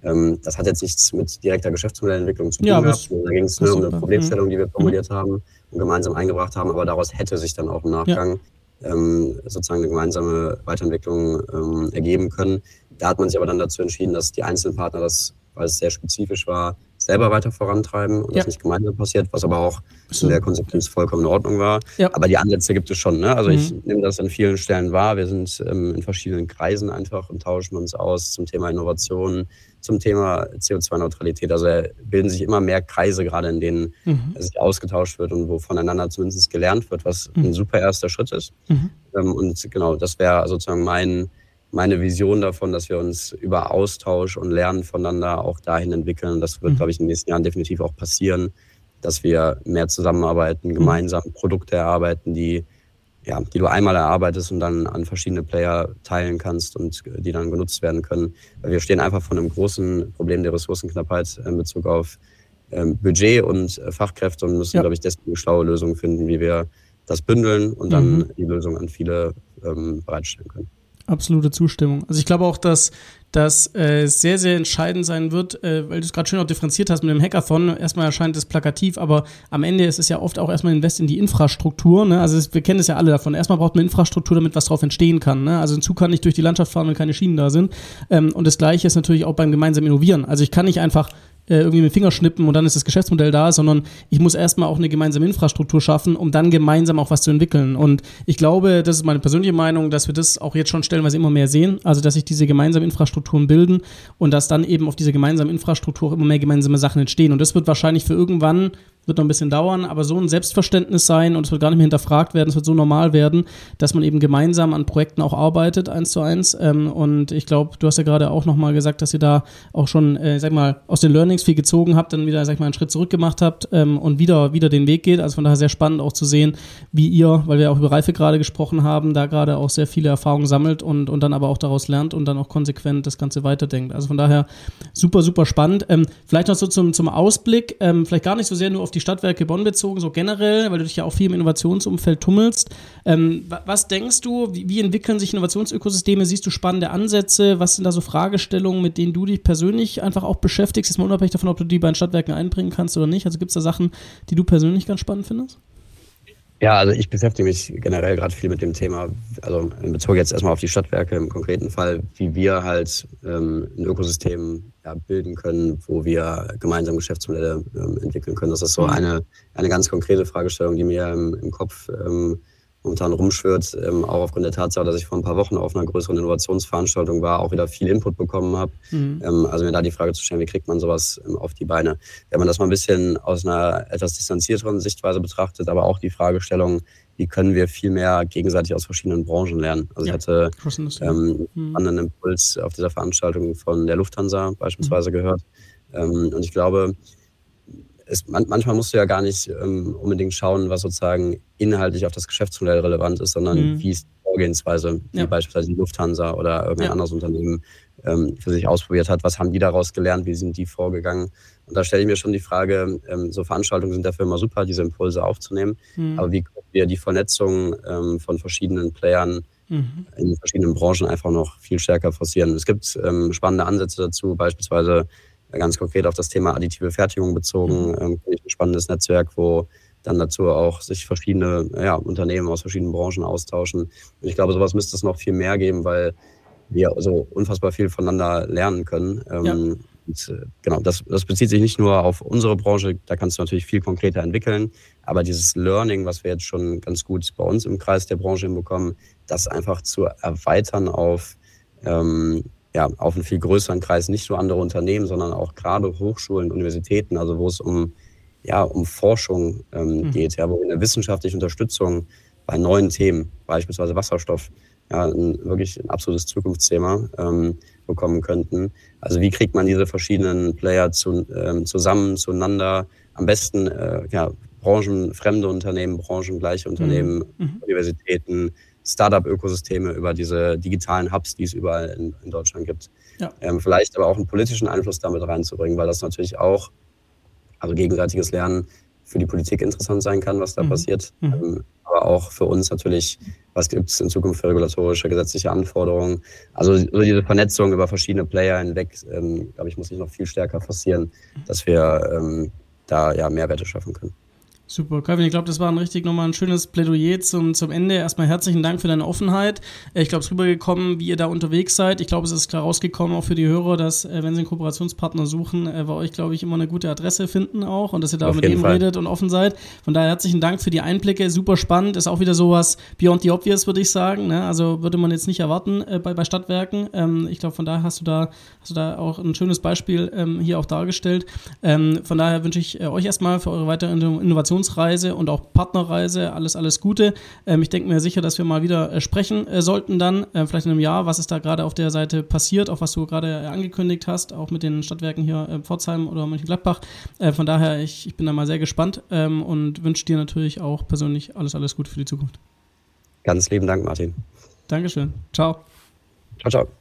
Speaker 2: Ähm, das hat jetzt nichts mit direkter Geschäftsmodellentwicklung zu tun ja, gehabt. Da ging es nur um eine Problemstellung, die wir mhm. formuliert haben und gemeinsam eingebracht haben, aber daraus hätte sich dann auch im Nachgang ja sozusagen eine gemeinsame Weiterentwicklung ähm, ergeben können. Da hat man sich aber dann dazu entschieden, dass die einzelnen Partner das, weil es sehr spezifisch war, selber weiter vorantreiben und ja. das nicht gemeinsam passiert, was aber auch so. in der Konsequenz vollkommen in Ordnung war. Ja. Aber die Ansätze gibt es schon. Ne? Also mhm. ich nehme das an vielen Stellen wahr. Wir sind ähm, in verschiedenen Kreisen einfach und tauschen uns aus zum Thema Innovation, zum Thema CO2-Neutralität. Also bilden sich immer mehr Kreise gerade, in denen mhm. sich ausgetauscht wird und wo voneinander zumindest gelernt wird, was mhm. ein super erster Schritt ist. Mhm. Ähm, und genau, das wäre sozusagen mein meine Vision davon, dass wir uns über Austausch und Lernen voneinander auch dahin entwickeln. Das wird, mhm. glaube ich, in den nächsten Jahren definitiv auch passieren, dass wir mehr zusammenarbeiten, mhm. gemeinsam Produkte erarbeiten, die, ja, die du einmal erarbeitest und dann an verschiedene Player teilen kannst und die dann genutzt werden können. Weil wir stehen einfach vor einem großen Problem der Ressourcenknappheit in Bezug auf ähm, Budget und äh, Fachkräfte und müssen, ja. glaube ich, deswegen schlaue Lösungen finden, wie wir das bündeln und dann mhm. die Lösung an viele ähm, bereitstellen können.
Speaker 1: Absolute Zustimmung. Also ich glaube auch, dass das äh, sehr, sehr entscheidend sein wird, äh, weil du es gerade schön auch differenziert hast mit dem Hackathon. Erstmal erscheint es plakativ, aber am Ende ist es ja oft auch erstmal Invest in die Infrastruktur. Ne? Also es, wir kennen es ja alle davon. Erstmal braucht man Infrastruktur, damit was drauf entstehen kann. Ne? Also ein Zug kann nicht durch die Landschaft fahren, wenn keine Schienen da sind. Ähm, und das Gleiche ist natürlich auch beim gemeinsamen Innovieren. Also ich kann nicht einfach irgendwie mit Finger schnippen und dann ist das Geschäftsmodell da, sondern ich muss erstmal auch eine gemeinsame Infrastruktur schaffen, um dann gemeinsam auch was zu entwickeln. Und ich glaube, das ist meine persönliche Meinung, dass wir das auch jetzt schon stellenweise immer mehr sehen, also dass sich diese gemeinsamen Infrastrukturen bilden und dass dann eben auf diese gemeinsamen Infrastruktur auch immer mehr gemeinsame Sachen entstehen. Und das wird wahrscheinlich für irgendwann wird noch ein bisschen dauern, aber so ein Selbstverständnis sein und es wird gar nicht mehr hinterfragt werden, es wird so normal werden, dass man eben gemeinsam an Projekten auch arbeitet, eins zu eins. Ähm, und ich glaube, du hast ja gerade auch nochmal gesagt, dass ihr da auch schon, äh, sag mal, aus den Learnings viel gezogen habt, dann wieder, sag mal, einen Schritt zurück gemacht habt ähm, und wieder, wieder den Weg geht. Also von daher sehr spannend auch zu sehen, wie ihr, weil wir auch über Reife gerade gesprochen haben, da gerade auch sehr viele Erfahrungen sammelt und, und dann aber auch daraus lernt und dann auch konsequent das Ganze weiterdenkt. Also von daher super, super spannend. Ähm, vielleicht noch so zum, zum Ausblick, ähm, vielleicht gar nicht so sehr nur auf die Stadtwerke Bonn bezogen, so generell, weil du dich ja auch viel im Innovationsumfeld tummelst. Ähm, was denkst du, wie, wie, entwickeln sich Innovationsökosysteme? Siehst du spannende Ansätze? Was sind da so Fragestellungen, mit denen du dich persönlich einfach auch beschäftigst? Ist mal unabhängig davon, ob du die bei den Stadtwerken einbringen kannst oder nicht. Also gibt es da Sachen, die du persönlich ganz spannend findest?
Speaker 2: Ja, also ich beschäftige mich generell gerade viel mit dem Thema, also in Bezug jetzt erstmal auf die Stadtwerke im konkreten Fall, wie wir halt ähm, ein Ökosystem ja, bilden können, wo wir gemeinsam Geschäftsmodelle ähm, entwickeln können. Das ist so mhm. eine, eine ganz konkrete Fragestellung, die mir im, im Kopf ähm, momentan rumschwirrt, ähm, auch aufgrund der Tatsache, dass ich vor ein paar Wochen auf einer größeren Innovationsveranstaltung war, auch wieder viel Input bekommen habe. Mhm. Ähm, also mir da die Frage zu stellen, wie kriegt man sowas ähm, auf die Beine? Wenn man das mal ein bisschen aus einer etwas distanzierteren Sichtweise betrachtet, aber auch die Fragestellung, wie können wir viel mehr gegenseitig aus verschiedenen Branchen lernen? Also ja. ich hatte ähm, mhm. einen Impuls auf dieser Veranstaltung von der Lufthansa beispielsweise mhm. gehört. Ähm, und ich glaube, es, man, manchmal musst du ja gar nicht ähm, unbedingt schauen, was sozusagen inhaltlich auf das Geschäftsmodell relevant ist, sondern mhm. wie ist die Vorgehensweise, ja. wie beispielsweise die Lufthansa oder irgendein ja. anderes Unternehmen ähm, für sich ausprobiert hat. Was haben die daraus gelernt? Wie sind die vorgegangen? Und da stelle ich mir schon die Frage, ähm, so Veranstaltungen sind dafür immer super, diese Impulse aufzunehmen. Mhm. Aber wie können wir die Vernetzung ähm, von verschiedenen Playern mhm. in verschiedenen Branchen einfach noch viel stärker forcieren? Es gibt ähm, spannende Ansätze dazu, beispielsweise ganz konkret auf das Thema additive Fertigung bezogen, mhm. ähm, ein spannendes Netzwerk, wo dann dazu auch sich verschiedene ja, Unternehmen aus verschiedenen Branchen austauschen. Und ich glaube, sowas müsste es noch viel mehr geben, weil wir so unfassbar viel voneinander lernen können. Ähm, ja. Und, äh, genau, das, das bezieht sich nicht nur auf unsere Branche, da kannst du natürlich viel konkreter entwickeln, aber dieses Learning, was wir jetzt schon ganz gut bei uns im Kreis der Branche hinbekommen, das einfach zu erweitern auf ähm, ja, auf einen viel größeren Kreis, nicht nur andere Unternehmen, sondern auch gerade Hochschulen, Universitäten, also wo es um, ja, um Forschung ähm, mhm. geht, ja, wo wir eine wissenschaftliche Unterstützung bei neuen Themen, beispielsweise Wasserstoff, ja, ein, wirklich ein absolutes Zukunftsthema ähm, bekommen könnten. Also wie kriegt man diese verschiedenen Player zu, ähm, zusammen, zueinander, am besten äh, ja, branchenfremde Unternehmen, branchengleiche Unternehmen, mhm. mhm. Universitäten, Startup-Ökosysteme, über diese digitalen Hubs, die es überall in, in Deutschland gibt. Ja. Ähm, vielleicht aber auch einen politischen Einfluss damit reinzubringen, weil das natürlich auch, also gegenseitiges Lernen für die Politik interessant sein kann, was da mhm. passiert. Mhm. Ähm, aber auch für uns natürlich, was gibt es in Zukunft für regulatorische, gesetzliche Anforderungen. Also so diese Vernetzung über verschiedene Player hinweg, ähm, glaube ich, muss sich noch viel stärker forcieren, dass wir ähm, da ja Mehrwerte schaffen können.
Speaker 1: Super, Kevin, ich glaube, das war ein richtig nochmal ein schönes Plädoyer zum, zum Ende. Erstmal herzlichen Dank für deine Offenheit. Ich glaube, es ist rübergekommen, wie ihr da unterwegs seid. Ich glaube, es ist klar rausgekommen, auch für die Hörer, dass, äh, wenn sie einen Kooperationspartner suchen, äh, bei euch, glaube ich, immer eine gute Adresse finden auch und dass ihr da Auf mit dem Fall. redet und offen seid. Von daher herzlichen Dank für die Einblicke. Super spannend. Ist auch wieder sowas beyond the obvious, würde ich sagen. Ne? Also würde man jetzt nicht erwarten äh, bei, bei Stadtwerken. Ähm, ich glaube, von daher hast du da, hast du da auch ein schönes Beispiel ähm, hier auch dargestellt. Ähm, von daher wünsche ich äh, euch erstmal für eure weitere Innovation Innovationsreise und auch Partnerreise. Alles, alles Gute. Ähm, ich denke mir sicher, dass wir mal wieder äh, sprechen äh, sollten dann, äh, vielleicht in einem Jahr, was ist da gerade auf der Seite passiert, auch was du gerade äh, angekündigt hast, auch mit den Stadtwerken hier äh, Pforzheim oder Mönchengladbach. Äh, von daher, ich, ich bin da mal sehr gespannt ähm, und wünsche dir natürlich auch persönlich alles, alles Gute für die Zukunft.
Speaker 2: Ganz lieben Dank, Martin.
Speaker 1: Dankeschön. Ciao.
Speaker 2: Ciao, ciao.